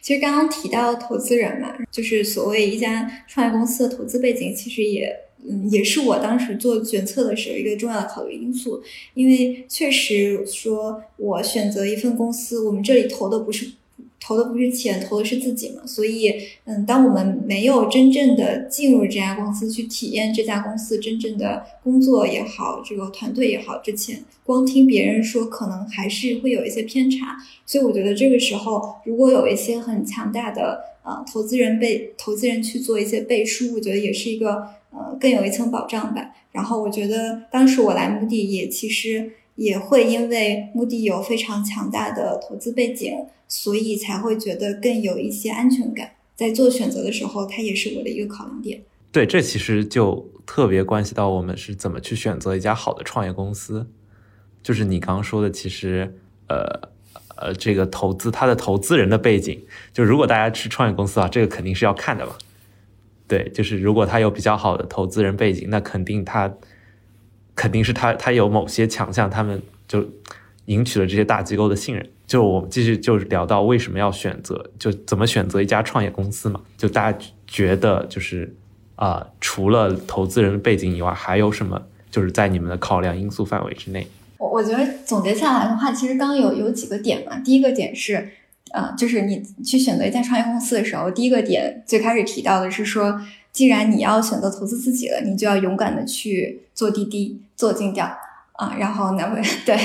A: 其实刚刚提到投资人嘛，就是所谓一家创业公司的投资背景，其实也嗯也是我当时做决策的时候一个重要的考虑因素。因为确实说，我选择一份公司，我们这里投的不是。投的不是钱，投的是自己嘛。所以，嗯，当我们没有真正的进入这家公司去体验这家公司真正的工作也好，这个团队也好之前，光听别人说，可能还是会有一些偏差。所以，我觉得这个时候，如果有一些很强大的呃投资人被投资人去做一些背书，我觉得也是一个呃更有一层保障吧。然后，我觉得当时我来目的也其实也会因为目的有非常强大的投资背景。所以才会觉得更有一些安全感，在做选择的时候，它也是我的一个考量点。
B: 对，这其实就特别关系到我们是怎么去选择一家好的创业公司。就是你刚刚说的，其实，呃呃，这个投资它的投资人的背景，就如果大家去创业公司啊，这个肯定是要看的嘛。对，就是如果他有比较好的投资人背景，那肯定他肯定是他他有某些强项，他们就赢取了这些大机构的信任。就我们继续就是聊到为什么要选择，就怎么选择一家创业公司嘛？就大家觉得就是啊，除了投资人的背景以外，还有什么就是在你们的考量因素范围之内？
A: 我我觉得总结下来的话，其实刚刚有有几个点嘛。第一个点是，呃，就是你去选择一家创业公司的时候，第一个点最开始提到的是说，既然你要选择投资自己了，你就要勇敢的去做滴滴、做尽调啊。然后呢，对，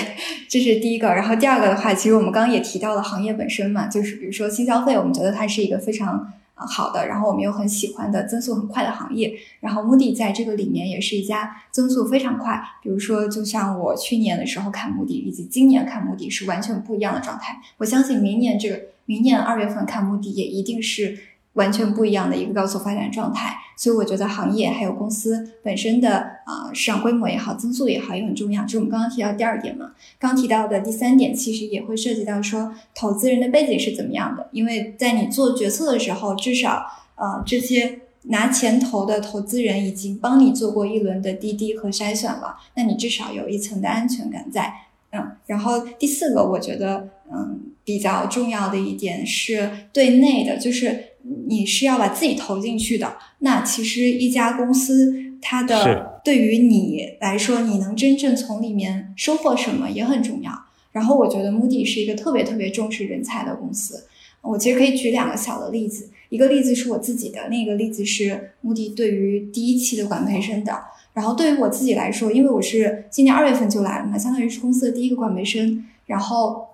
A: 这是第一个。然后第二个的话，其实我们刚刚也提到了行业本身嘛，就是比如说新消费，我们觉得它是一个非常。好的，然后我们又很喜欢的增速很快的行业，然后 Moody 在这个里面也是一家增速非常快。比如说，就像我去年的时候看目的以及今年看目的是完全不一样的状态。我相信明年这个明年二月份看目的也一定是。完全不一样的一个高速发展状态，所以我觉得行业还有公司本身的啊市场规模也好，增速也好也很重要。这是我们刚刚提到第二点嘛。刚提到的第三点，其实也会涉及到说投资人的背景是怎么样的。因为在你做决策的时候，至少呃这些拿钱投的投资人已经帮你做过一轮的滴滴和筛选了，那你至少有一层的安全感在。嗯，然后第四个，我觉得嗯比较重要的一点是对内的，就是。你是要把自己投进去的，那其实一家公司它的对于你来说，你能真正从里面收获什么也很重要。然后我觉得 Moody 是一个特别特别重视人才的公司。我其实可以举两个小的例子，一个例子是我自己的，另一个例子是 Moody 对于第一期的管培生的。然后对于我自己来说，因为我是今年二月份就来了嘛，相当于是公司的第一个管培生，然后。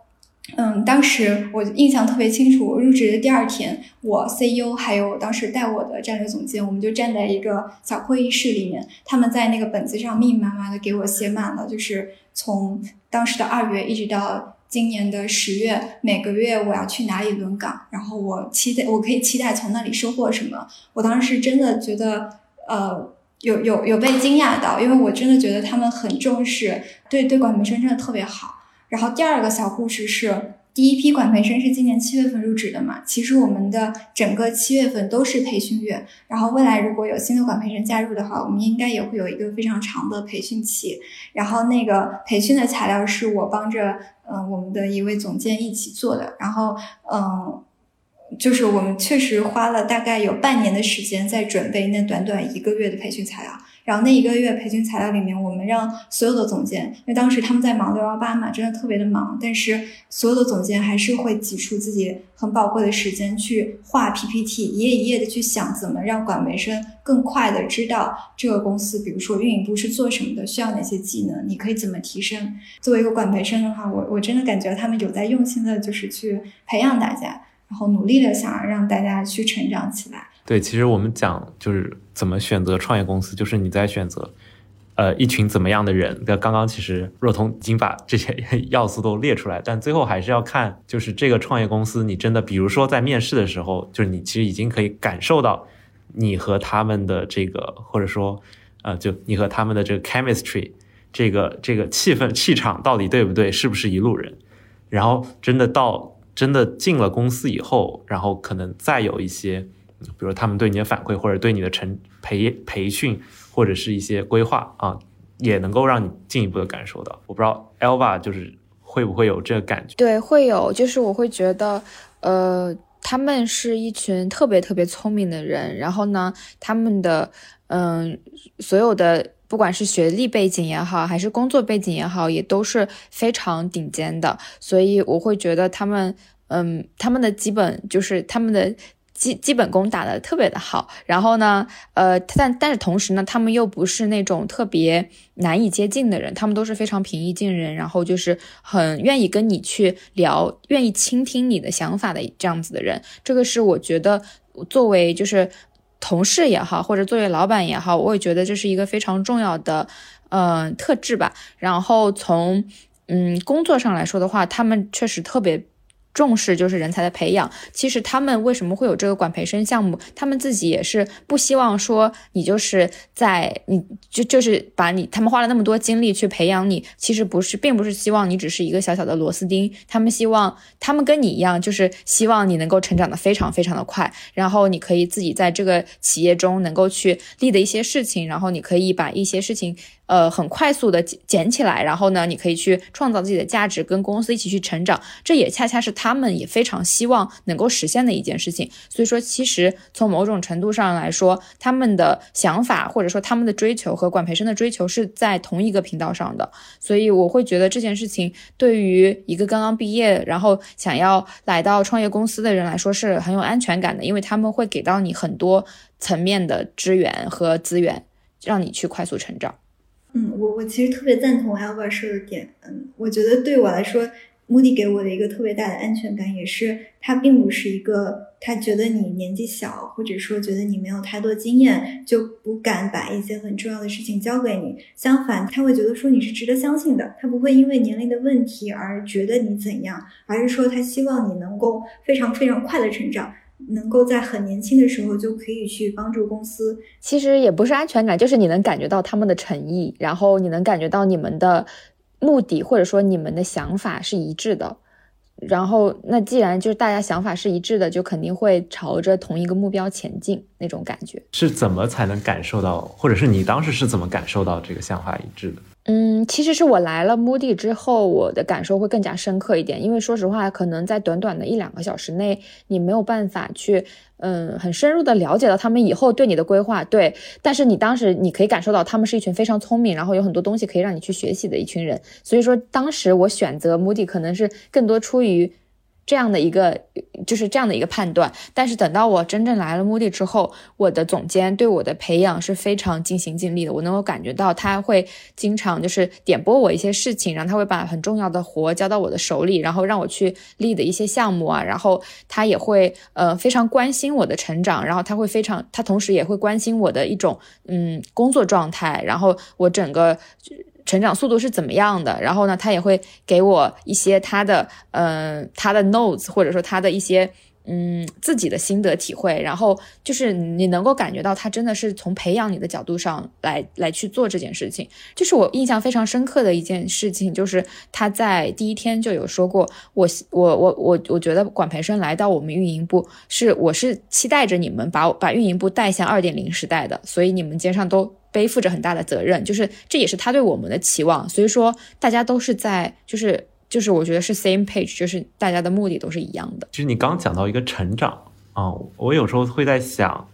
A: 嗯，当时我印象特别清楚，我入职的第二天，我 CEO 还有当时带我的战略总监，我们就站在一个小会议室里面，他们在那个本子上密密麻麻的给我写满了，就是从当时的二月一直到今年的十月，每个月我要去哪里轮岗，然后我期待我可以期待从那里收获什么。我当时真的觉得，呃，有有有被惊讶到，因为我真的觉得他们很重视，对对管培生真的特别好。然后第二个小故事是，第一批管培生是今年七月份入职的嘛？其实我们的整个七月份都是培训月。然后未来如果有新的管培生加入的话，我们应该也会有一个非常长的培训期。然后那个培训的材料是我帮着嗯我们的一位总监一起做的。然后嗯，就是我们确实花了大概有半年的时间在准备那短短一个月的培训材料。然后那一个月培训材料里面，我们让所有的总监，因为当时他们在忙六幺八嘛，真的特别的忙，但是所有的总监还是会挤出自己很宝贵的时间去画 PPT，一页一页的去想怎么让管培生更快的知道这个公司，比如说运营部是做什么的，需要哪些技能，你可以怎么提升。作为一个管培生的话，我我真的感觉他们有在用心的，就是去培养大家，然后努力的想要让大家去成长起来。
B: 对，其实我们讲就是怎么选择创业公司，就是你在选择，呃，一群怎么样的人。那刚刚其实若彤已经把这些 要素都列出来，但最后还是要看，就是这个创业公司，你真的，比如说在面试的时候，就是你其实已经可以感受到你和他们的这个，或者说，呃，就你和他们的这个 chemistry，这个这个气氛气场到底对不对，是不是一路人？然后真的到真的进了公司以后，然后可能再有一些。比如他们对你的反馈，或者对你的成培培训，或者是一些规划啊，也能够让你进一步的感受到。我不知道 Elva 就是会不会有这个感觉？
C: 对，会有，就是我会觉得，呃，他们是一群特别特别聪明的人，然后呢，他们的嗯，所有的不管是学历背景也好，还是工作背景也好，也都是非常顶尖的，所以我会觉得他们，嗯，他们的基本就是他们的。基基本功打得特别的好，然后呢，呃，但但是同时呢，他们又不是那种特别难以接近的人，他们都是非常平易近人，然后就是很愿意跟你去聊，愿意倾听你的想法的这样子的人。这个是我觉得作为就是同事也好，或者作为老板也好，我也觉得这是一个非常重要的嗯特质吧。然后从嗯工作上来说的话，他们确实特别。重视就是人才的培养。其实他们为什么会有这个管培生项目？他们自己也是不希望说你就是在你就就是把你他们花了那么多精力去培养你，其实不是，并不是希望你只是一个小小的螺丝钉。他们希望他们跟你一样，就是希望你能够成长的非常非常的快，然后你可以自己在这个企业中能够去立的一些事情，然后你可以把一些事情呃，很快速的捡起来，然后呢，你可以去创造自己的价值，跟公司一起去成长。这也恰恰是他们也非常希望能够实现的一件事情。所以说，其实从某种程度上来说，他们的想法或者说他们的追求和管培生的追求是在同一个频道上的。所以我会觉得这件事情对于一个刚刚毕业然后想要来到创业公司的人来说是很有安全感的，因为他们会给到你很多层面的支援和资源，让你去快速成长。
A: 嗯，我我其实特别赞同 Alba 说的点。嗯，我觉得对我来说目的给我的一个特别大的安全感，也是他并不是一个他觉得你年纪小，或者说觉得你没有太多经验，就不敢把一些很重要的事情交给你。相反，他会觉得说你是值得相信的，他不会因为年龄的问题而觉得你怎样，而是说他希望你能够非常非常快的成长。能够在很年轻的时候就可以去帮助公司，
C: 其实也不是安全感，就是你能感觉到他们的诚意，然后你能感觉到你们的目的或者说你们的想法是一致的，然后那既然就是大家想法是一致的，就肯定会朝着同一个目标前进那种感觉。
B: 是怎么才能感受到，或者是你当时是怎么感受到这个想法一致的？
C: 嗯，其实是我来了目的之后，我的感受会更加深刻一点。因为说实话，可能在短短的一两个小时内，你没有办法去，嗯，很深入的了解到他们以后对你的规划。对，但是你当时你可以感受到，他们是一群非常聪明，然后有很多东西可以让你去学习的一群人。所以说，当时我选择目的可能是更多出于。这样的一个就是这样的一个判断，但是等到我真正来了目的之后，我的总监对我的培养是非常尽心尽力的。我能够感觉到他会经常就是点拨我一些事情，然后他会把很重要的活交到我的手里，然后让我去立的一些项目啊，然后他也会呃非常关心我的成长，然后他会非常他同时也会关心我的一种嗯工作状态，然后我整个。成长速度是怎么样的？然后呢，他也会给我一些他的，嗯，他的 notes，或者说他的一些，嗯，自己的心得体会。然后就是你能够感觉到他真的是从培养你的角度上来来去做这件事情。就是我印象非常深刻的一件事情，就是他在第一天就有说过，我我我我我觉得管培生来到我们运营部是我是期待着你们把把运营部带向二点零时代的，所以你们肩上都。背负着很大的责任，就是这也是他对我们的期望，所以说大家都是在，就是就是我觉得是 same page，就是大家的目的都是一样的。
B: 其实你刚讲到一个成长啊，我有时候会在想，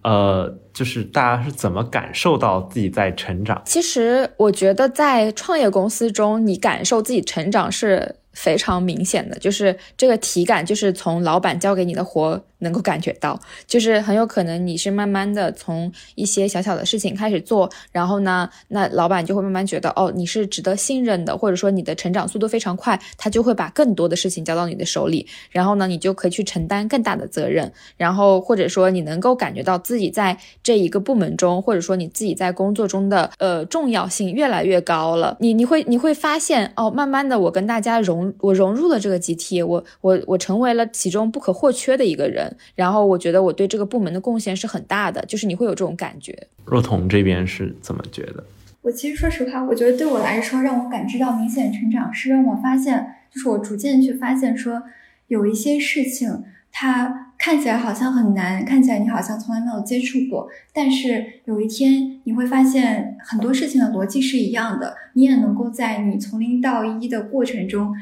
B: 呃，就是大家是怎么感受到自己在成长？
C: 其实我觉得在创业公司中，你感受自己成长是非常明显的，就是这个体感，就是从老板交给你的活。能够感觉到，就是很有可能你是慢慢的从一些小小的事情开始做，然后呢，那老板就会慢慢觉得，哦，你是值得信任的，或者说你的成长速度非常快，他就会把更多的事情交到你的手里，然后呢，你就可以去承担更大的责任，然后或者说你能够感觉到自己在这一个部门中，或者说你自己在工作中的呃重要性越来越高了，你你会你会发现，哦，慢慢的我跟大家融我融入了这个集体，我我我成为了其中不可或缺的一个人。然后我觉得我对这个部门的贡献是很大的，就是你会有这种感觉。
B: 若彤这边是怎么觉得？
A: 我其实说实话，我觉得对我来说，让我感知到明显成长，是让我发现，就是我逐渐去发现说，有一些事情它看起来好像很难，看起来你好像从来没有接触过，但是有一天你会发现很多事情的逻辑是一样的，你也能够在你从零到一的过程中，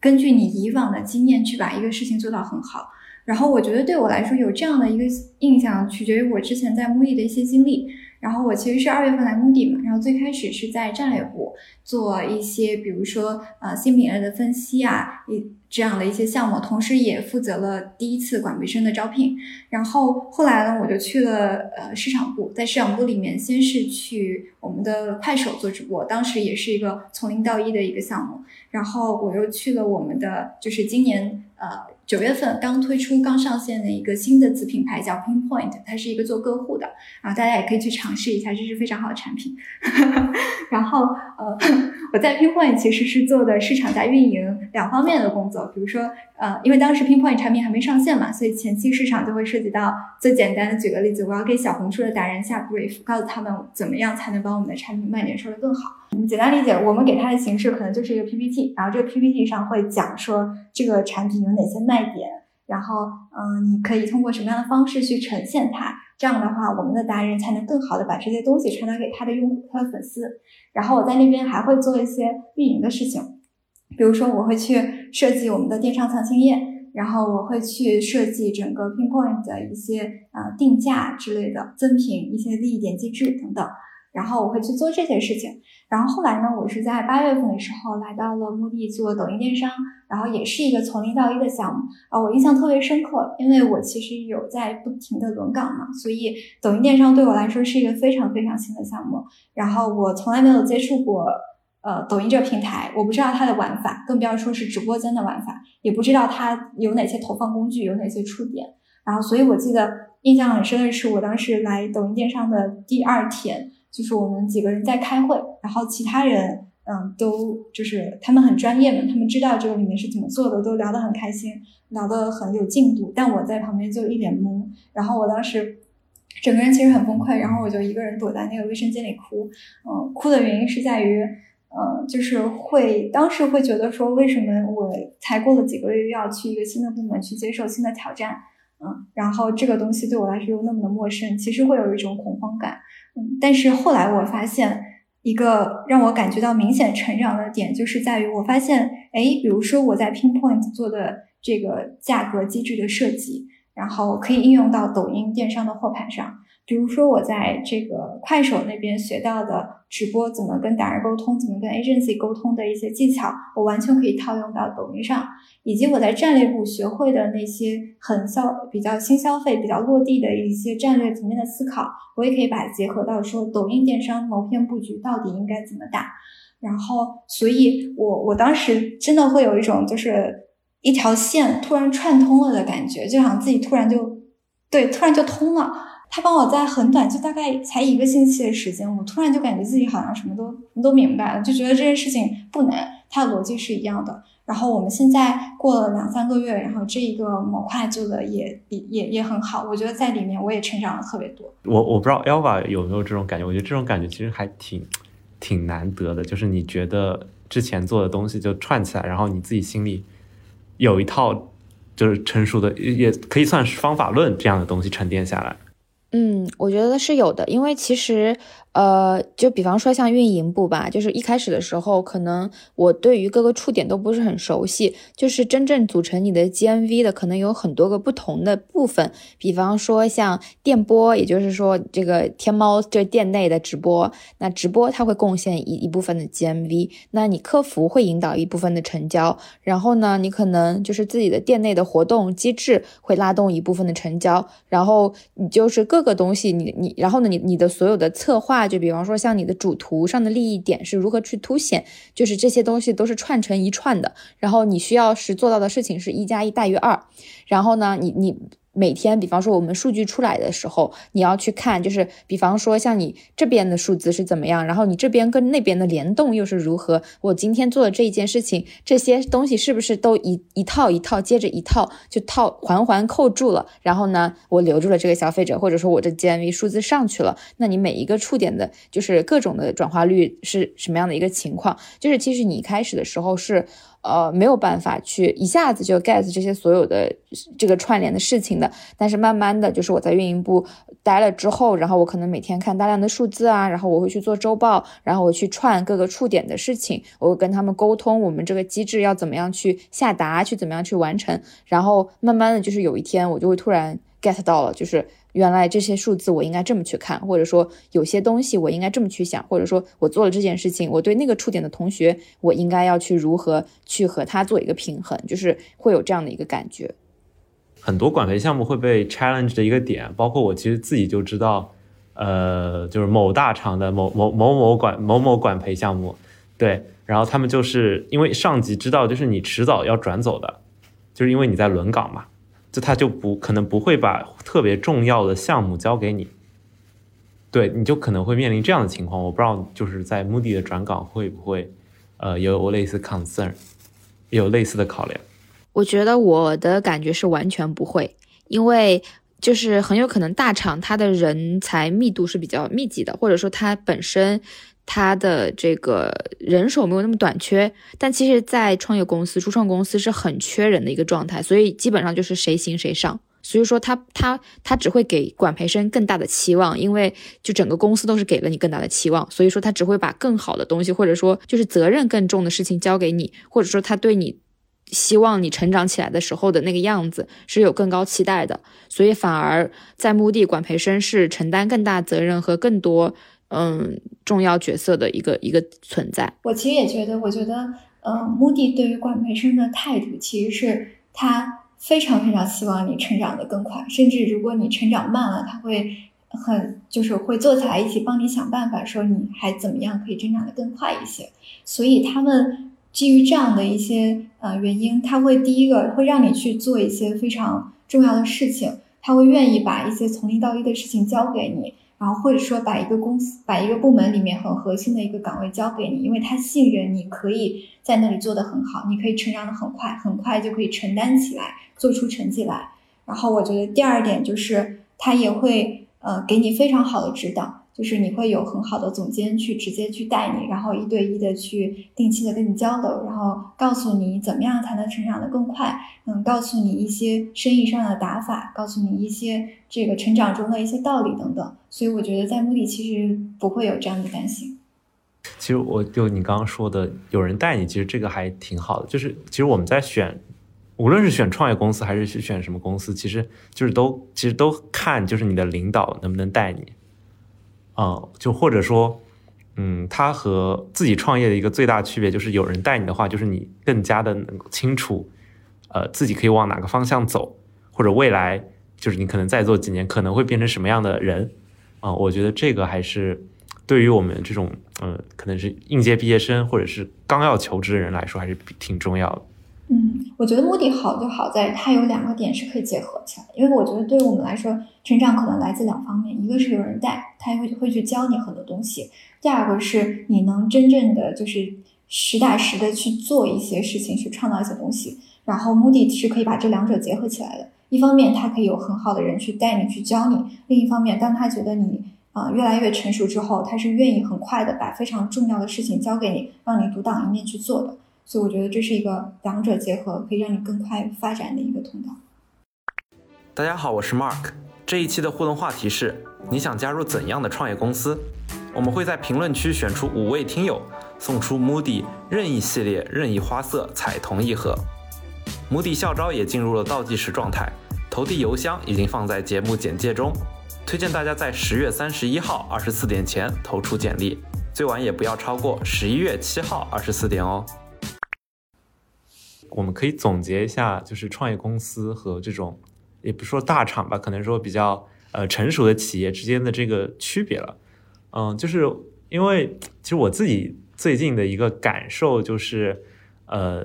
A: 根据你以往的经验去把一个事情做到很好。然后我觉得对我来说有这样的一个印象，取决于我之前在目的的一些经历。然后我其实是二月份来工地嘛，然后最开始是在战略部做一些，比如说呃新品类的分析啊，一这样的一些项目，同时也负责了第一次管培生的招聘。然后后来呢，我就去了呃市场部，在市场部里面先是去我们的快手做直播，当时也是一个从零到一的一个项目。然后我又去了我们的，就是今年呃。九月份刚推出、刚上线的一个新的子品牌叫 Pinpoint，它是一个做客户的，然后大家也可以去尝试一下，这是非常好的产品。然后呃，我在 Pinpoint 其实是做的市场加运营两方面的工作，比如说呃，因为当时 Pinpoint 产品还没上线嘛，所以前期市场就会涉及到最简单的，举个例子，我要给小红书的达人下 brief，告诉他们怎么样才能把我们的产品卖点说得更好。你简单理解，我们给它的形式可能就是一个 PPT，然后这个 PPT 上会讲说这个产品有哪些卖点，然后嗯，你可以通过什么样的方式去呈现它？这样的话，我们的达人才能更好的把这些东西传达给他的用户、他的粉丝。然后我在那边还会做一些运营的事情，比如说我会去设计我们的电商详情页，然后我会去设计整个 Pinpoint 的一些呃定价之类的赠品、一些利益点机制等等。然后我会去做这些事情。然后后来呢，我是在八月份的时候来到了目的做抖音电商，然后也是一个从零到一的项目啊，我印象特别深刻，因为我其实有在不停的轮岗嘛，所以抖音电商对我来说是一个非常非常新的项目。然后我从来没有接触过呃抖音这个平台，我不知道它的玩法，更不要说是直播间的玩法，也不知道它有哪些投放工具，有哪些触点。然后，所以我记得印象很深的是，我当时来抖音电商的第二天。就是我们几个人在开会，然后其他人，嗯，都就是他们很专业嘛，他们知道这个里面是怎么做的，都聊得很开心，聊得很有进度。但我在旁边就一脸懵，然后我当时整个人其实很崩溃，然后我就一个人躲在那个卫生间里哭。嗯，哭的原因是在于，嗯，就是会当时会觉得说，为什么我才过了几个月要去一个新的部门去接受新的挑战？嗯，然后这个东西对我来说又那么的陌生，其实会有一种恐慌感。嗯，但是后来我发现一个让我感觉到明显成长的点，就是在于我发现，哎，比如说我在 Pinpoint 做的这个价格机制的设计，然后可以应用到抖音电商的货盘上。比如说我在这个快手那边学到的直播怎么跟达人沟通，怎么跟 agency 沟通的一些技巧，我完全可以套用到抖音上。以及我在战略部学会的那些很消比较新消费、比较落地的一些战略层面的思考，我也可以把它结合到说抖音电商谋篇布局到底应该怎么打。然后，所以我我当时真的会有一种就是一条线突然串通了的感觉，就好像自己突然就对突然就通了。他帮我在很短，就大概才一个星期的时间，我突然就感觉自己好像什么都都明白了，就觉得这件事情不难，它的逻辑是一样的。然后我们现在过了两三个月，然后这一个模块做的也也也很好，我觉得在里面我也成长了特别多。
B: 我我不知道 Elva 有没有这种感觉，我觉得这种感觉其实还挺挺难得的，就是你觉得之前做的东西就串起来，然后你自己心里有一套就是成熟的，也可以算是方法论这样的东西沉淀下来。
C: 嗯，我觉得是有的，因为其实。呃，就比方说像运营部吧，就是一开始的时候，可能我对于各个触点都不是很熟悉，就是真正组成你的 GMV 的，可能有很多个不同的部分。比方说像电波，也就是说这个天猫这店内的直播，那直播它会贡献一一部分的 GMV，那你客服会引导一部分的成交，然后呢，你可能就是自己的店内的活动机制会拉动一部分的成交，然后你就是各个东西，你你，然后呢，你你的所有的策划。就比方说，像你的主图上的利益点是如何去凸显，就是这些东西都是串成一串的。然后你需要是做到的事情是一加一大于二。然后呢，你你。每天，比方说我们数据出来的时候，你要去看，就是比方说像你这边的数字是怎么样，然后你这边跟那边的联动又是如何？我今天做的这一件事情，这些东西是不是都一一套一套接着一套就套环环扣住了？然后呢，我留住了这个消费者，或者说我这 GMV 数字上去了，那你每一个触点的，就是各种的转化率是什么样的一个情况？就是其实你一开始的时候是。呃，没有办法去一下子就 get 这些所有的这个串联的事情的。但是慢慢的就是我在运营部待了之后，然后我可能每天看大量的数字啊，然后我会去做周报，然后我去串各个触点的事情，我跟他们沟通我们这个机制要怎么样去下达，去怎么样去完成。然后慢慢的就是有一天我就会突然 get 到了，就是。原来这些数字我应该这么去看，或者说有些东西我应该这么去想，或者说我做了这件事情，我对那个触点的同学，我应该要去如何去和他做一个平衡，就是会有这样的一个感觉。
B: 很多管培项目会被 challenge 的一个点，包括我其实自己就知道，呃，就是某大厂的某某某某管某某管培项目，对，然后他们就是因为上级知道，就是你迟早要转走的，就是因为你在轮岗嘛。就他就不可能不会把特别重要的项目交给你，对，你就可能会面临这样的情况。我不知道就是在目的的转岗会不会，呃，有类似 concern，有类似的考量。
C: 我觉得我的感觉是完全不会，因为就是很有可能大厂它的人才密度是比较密集的，或者说它本身他的这个人手没有那么短缺，但其实，在创业公司、初创公司是很缺人的一个状态，所以基本上就是谁行谁上。所以说他他他只会给管培生更大的期望，因为就整个公司都是给了你更大的期望，所以说他只会把更好的东西，或者说就是责任更重的事情交给你，或者说他对你希望你成长起来的时候的那个样子是有更高期待的，所以反而在目的管培生是承担更大责任和更多嗯重要角色的一个一个存在。
A: 我其实也觉得，我觉得呃，目的对于管培生的态度其实是他。非常非常希望你成长的更快，甚至如果你成长慢了，他会很就是会坐下来一起帮你想办法，说你还怎么样可以成长的更快一些。所以他们基于这样的一些呃原因，他会第一个会让你去做一些非常重要的事情，他会愿意把一些从零到一的事情交给你。然后或者说把一个公司、把一个部门里面很核心的一个岗位交给你，因为他信任你可以在那里做得很好，你可以成长的很快，很快就可以承担起来，做出成绩来。然后我觉得第二点就是他也会呃给你非常好的指导。就是你会有很好的总监去直接去带你，然后一对一的去定期的跟你交流，然后告诉你怎么样才能成长的更快，嗯，告诉你一些生意上的打法，告诉你一些这个成长中的一些道理等等。所以我觉得在目的其实不会有这样的担心。
B: 其实我就你刚刚说的有人带你，其实这个还挺好的。就是其实我们在选，无论是选创业公司还是去选什么公司，其实就是都其实都看就是你的领导能不能带你。啊，就或者说，嗯，他和自己创业的一个最大区别就是有人带你的话，就是你更加的能够清楚，呃，自己可以往哪个方向走，或者未来就是你可能再做几年可能会变成什么样的人，啊，我觉得这个还是对于我们这种，嗯，可能是应届毕业生或者是刚要求职的人来说，还是挺重要的。
A: 嗯，我觉得目的好就好在它有两个点是可以结合起来，因为我觉得对于我们来说，成长可能来自两方面，一个是有人带，他会会去教你很多东西；第二个是你能真正的就是实打实的去做一些事情，去创造一些东西。然后目的是可以把这两者结合起来的。一方面，他可以有很好的人去带你去教你；另一方面，当他觉得你啊越来越成熟之后，他是愿意很快的把非常重要的事情交给你，让你独当一面去做的。所以我觉得这是一个两者结合，可以让你更快发展的一个通道。
B: 大家好，我是 Mark。这一期的互动话题是：你想加入怎样的创业公司？我们会在评论区选出五位听友，送出 Moody 任意系列任意花色彩瞳一盒。Moody 校招也进入了倒计时状态，投递邮箱已经放在节目简介中，推荐大家在十月三十一号二十四点前投出简历，最晚也不要超过十一月七号二十四点哦。我们可以总结一下，就是创业公司和这种，也不说大厂吧，可能说比较呃成熟的企业之间的这个区别了。嗯，就是因为其实我自己最近的一个感受就是，呃，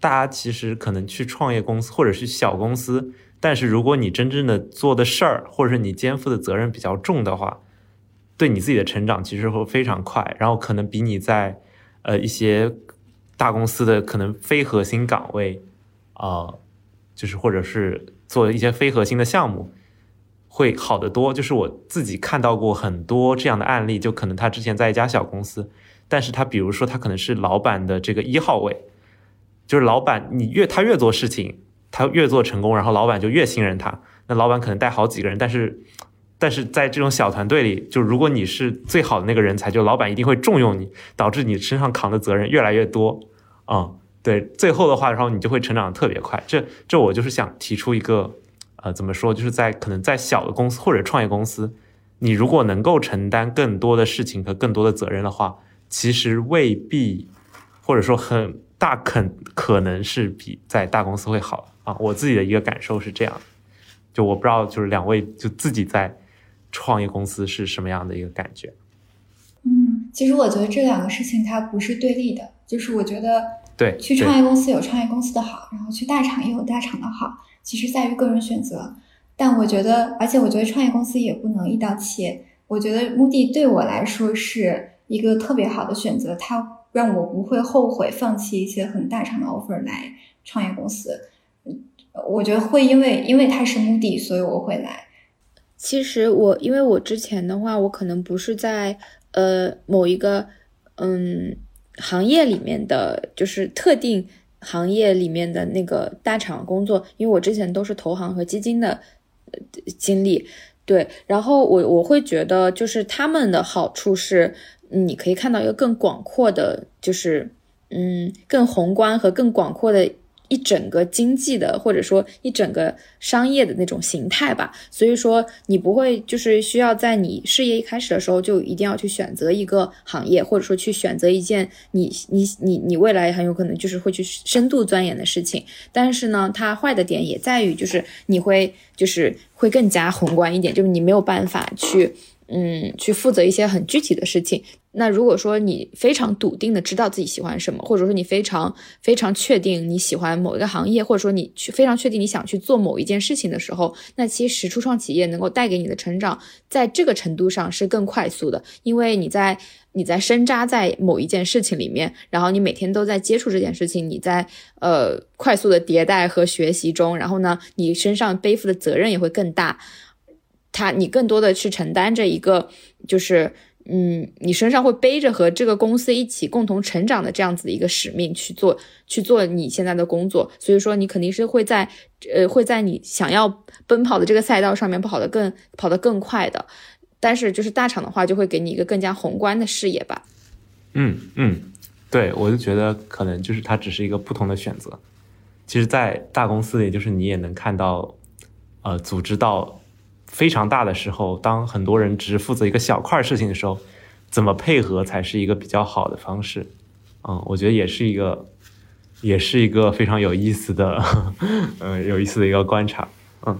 B: 大家其实可能去创业公司或者是小公司，但是如果你真正的做的事儿，或者是你肩负的责任比较重的话，对你自己的成长其实会非常快，然后可能比你在呃一些。大公司的可能非核心岗位，啊，就是或者是做一些非核心的项目，会好得多。就是我自己看到过很多这样的案例，就可能他之前在一家小公司，但是他比如说他可能是老板的这个一号位，就是老板你越他越做事情，他越做成功，然后老板就越信任他。那老板可能带好几个人，但是。但是在这种小团队里，就如果你是最好的那个人才，就老板一定会重用你，导致你身上扛的责任越来越多。啊，对，最后的话，然后你就会成长特别快。这这我就是想提出一个，呃，怎么说，就是在可能在小的公司或者创业公司，你如果能够承担更多的事情和更多的责任的话，其实未必，或者说很大肯可能是比在大公司会好啊。我自己的一个感受是这样，就我不知道，就是两位就自己在。创业公司是什么样的一个感觉？
A: 嗯，其实我觉得这两个事情它不是对立的，就是我觉得
B: 对
A: 去创业公司有创业公司的好，然后去大厂也有大厂的好，其实在于个人选择。但我觉得，而且我觉得创业公司也不能一刀切。我觉得目的对我来说是一个特别好的选择，它让我不会后悔放弃一些很大厂的 offer 来创业公司。我觉得会因为因为它是目的，所以我会来。
C: 其实我因为我之前的话，我可能不是在呃某一个嗯行业里面的，就是特定行业里面的那个大厂工作，因为我之前都是投行和基金的经历。对，然后我我会觉得，就是他们的好处是，你可以看到一个更广阔的，就是嗯更宏观和更广阔的。一整个经济的，或者说一整个商业的那种形态吧，所以说你不会就是需要在你事业一开始的时候就一定要去选择一个行业，或者说去选择一件你你你你未来很有可能就是会去深度钻研的事情。但是呢，它坏的点也在于就是你会就是会更加宏观一点，就是你没有办法去。嗯，去负责一些很具体的事情。那如果说你非常笃定的知道自己喜欢什么，或者说你非常非常确定你喜欢某一个行业，或者说你去非常确定你想去做某一件事情的时候，那其实初创企业能够带给你的成长，在这个程度上是更快速的，因为你在你在深扎在某一件事情里面，然后你每天都在接触这件事情，你在呃快速的迭代和学习中，然后呢，你身上背负的责任也会更大。他，你更多的去承担着一个，就是，嗯，你身上会背着和这个公司一起共同成长的这样子的一个使命去做，去做你现在的工作。所以说，你肯定是会在，呃，会在你想要奔跑的这个赛道上面跑得更跑得更快的。但是，就是大厂的话，就会给你一个更加宏观的视野吧。
B: 嗯嗯，对，我就觉得可能就是它只是一个不同的选择。其实，在大公司里，就是你也能看到，呃，组织到。非常大的时候，当很多人只负责一个小块事情的时候，怎么配合才是一个比较好的方式？嗯，我觉得也是一个，也是一个非常有意思的，嗯，有意思的一个观察。嗯，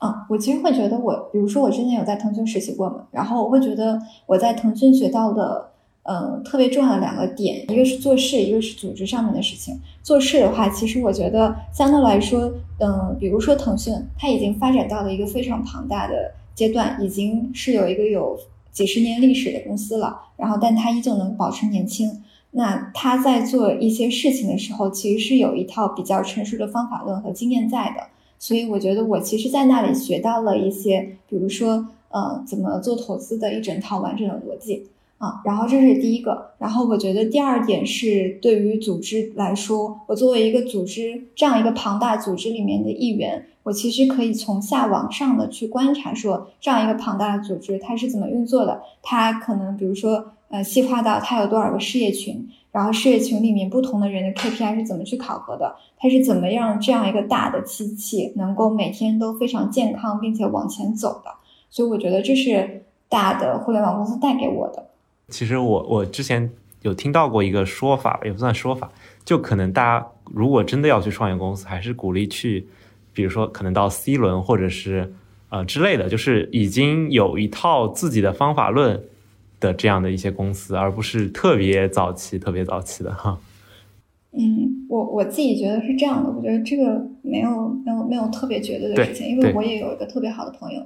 A: 嗯，我其实会觉得，我比如说我之前有在腾讯实习过嘛，然后我会觉得我在腾讯学到的。嗯，特别重要的两个点，一个是做事，一个是组织上面的事情。做事的话，其实我觉得相对来说，嗯，比如说腾讯，它已经发展到了一个非常庞大的阶段，已经是有一个有几十年历史的公司了。然后，但它依旧能保持年轻。那他在做一些事情的时候，其实是有一套比较成熟的方法论和经验在的。所以，我觉得我其实，在那里学到了一些，比如说，呃，怎么做投资的一整套完整的逻辑。啊，然后这是第一个，然后我觉得第二点是对于组织来说，我作为一个组织这样一个庞大组织里面的一员，我其实可以从下往上的去观察，说这样一个庞大的组织它是怎么运作的，它可能比如说呃细化到它有多少个事业群，然后事业群里面不同的人的 KPI 是怎么去考核的，它是怎么样这样一个大的机器能够每天都非常健康并且往前走的，所以我觉得这是大的互联网公司带给我的。
B: 其实我我之前有听到过一个说法，也不算说法，就可能大家如果真的要去创业公司，还是鼓励去，比如说可能到 C 轮或者是呃之类的，就是已经有一套自己的方法论的这样的一些公司，而不是特别早期、特别早期的哈。
A: 嗯，我我自己觉得是这样的，我觉得这个没有没有没有特别绝对的事情，因为我也有一个特别好的朋友，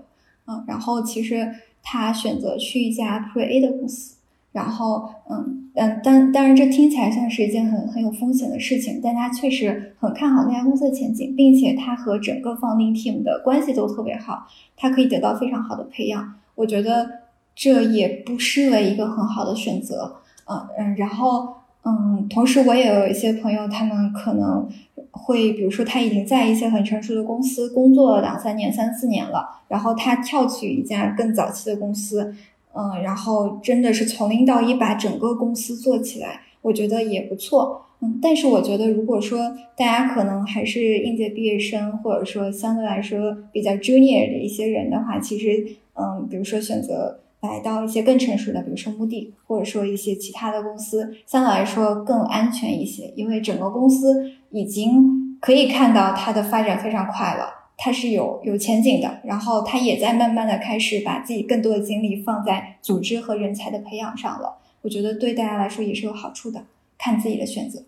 A: 嗯，然后其实他选择去一家 Pre A 的公司。然后，嗯嗯，当当然，这听起来像是一件很很有风险的事情，但他确实很看好那家公司的前景，并且他和整个 founding team 的关系都特别好，他可以得到非常好的培养。我觉得这也不失为一个很好的选择。嗯嗯，然后嗯，同时我也有一些朋友，他们可能会，比如说他已经在一些很成熟的公司工作了两三年、三四年了，然后他跳去一家更早期的公司。嗯，然后真的是从零到一把整个公司做起来，我觉得也不错。嗯，但是我觉得如果说大家可能还是应届毕业生，或者说相对来说比较 junior 的一些人的话，其实嗯，比如说选择来到一些更成熟的，比如说目的，或者说一些其他的公司，相对来说更安全一些，因为整个公司已经可以看到它的发展非常快了。它是有有前景的，然后它也在慢慢的开始把自己更多的精力放在组织和人才的培养上了。我觉得对大家来说也是有好处的，看自己的选择。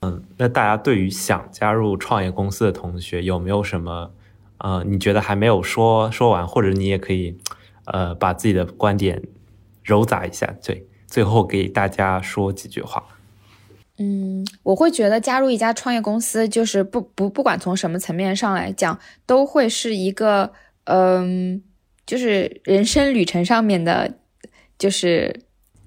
B: 嗯，那大家对于想加入创业公司的同学有没有什么，呃，你觉得还没有说说完，或者你也可以，呃，把自己的观点揉杂一下，对，最后给大家说几句话。
C: 嗯，我会觉得加入一家创业公司，就是不不不管从什么层面上来讲，都会是一个嗯，就是人生旅程上面的，就是。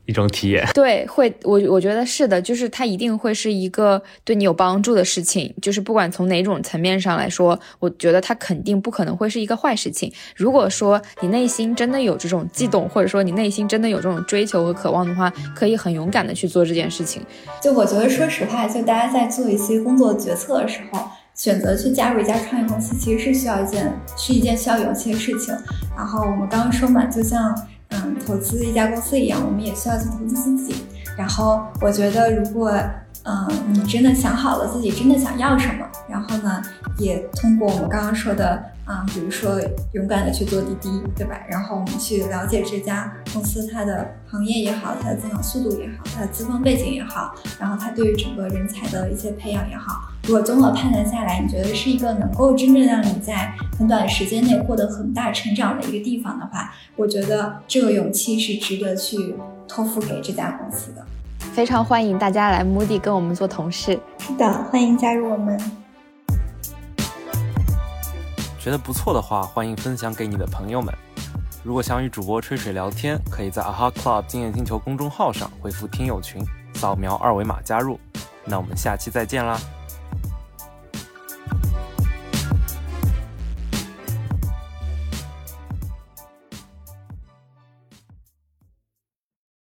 B: 一种体验，
C: 对，会我我觉得是的，就是它一定会是一个对你有帮助的事情，就是不管从哪种层面上来说，我觉得它肯定不可能会是一个坏事情。如果说你内心真的有这种悸动，或者说你内心真的有这种追求和渴望的话，可以很勇敢的去做这件事情。
A: 就我觉得，说实话，就大家在做一些工作决策的时候，选择去加入一家创业公司，其实是需要一件是一件需要勇气的事情。然后我们刚刚说嘛，就像。嗯，投资一家公司一样，我们也需要去投资自己。然后我觉得，如果嗯你真的想好了自己真的想要什么，然后呢，也通过我们刚刚说的。啊，比如说勇敢的去做滴滴，对吧？然后我们去了解这家公司它的行业也好，它的增长速度也好，它的资方背景也好，然后它对于整个人才的一些培养也好，如果综合判断下来，你觉得是一个能够真正让你在很短的时间内获得很大成长的一个地方的话，我觉得这个勇气是值得去托付给这家公司的。
C: 非常欢迎大家来 Moody 跟我们做同事。
A: 是的，欢迎加入我们。
B: 觉得不错的话，欢迎分享给你的朋友们。如果想与主播吹水聊天，可以在 Aha Club 经验星球公众号上回复“听友群”，扫描二维码加入。那我们下期再见啦！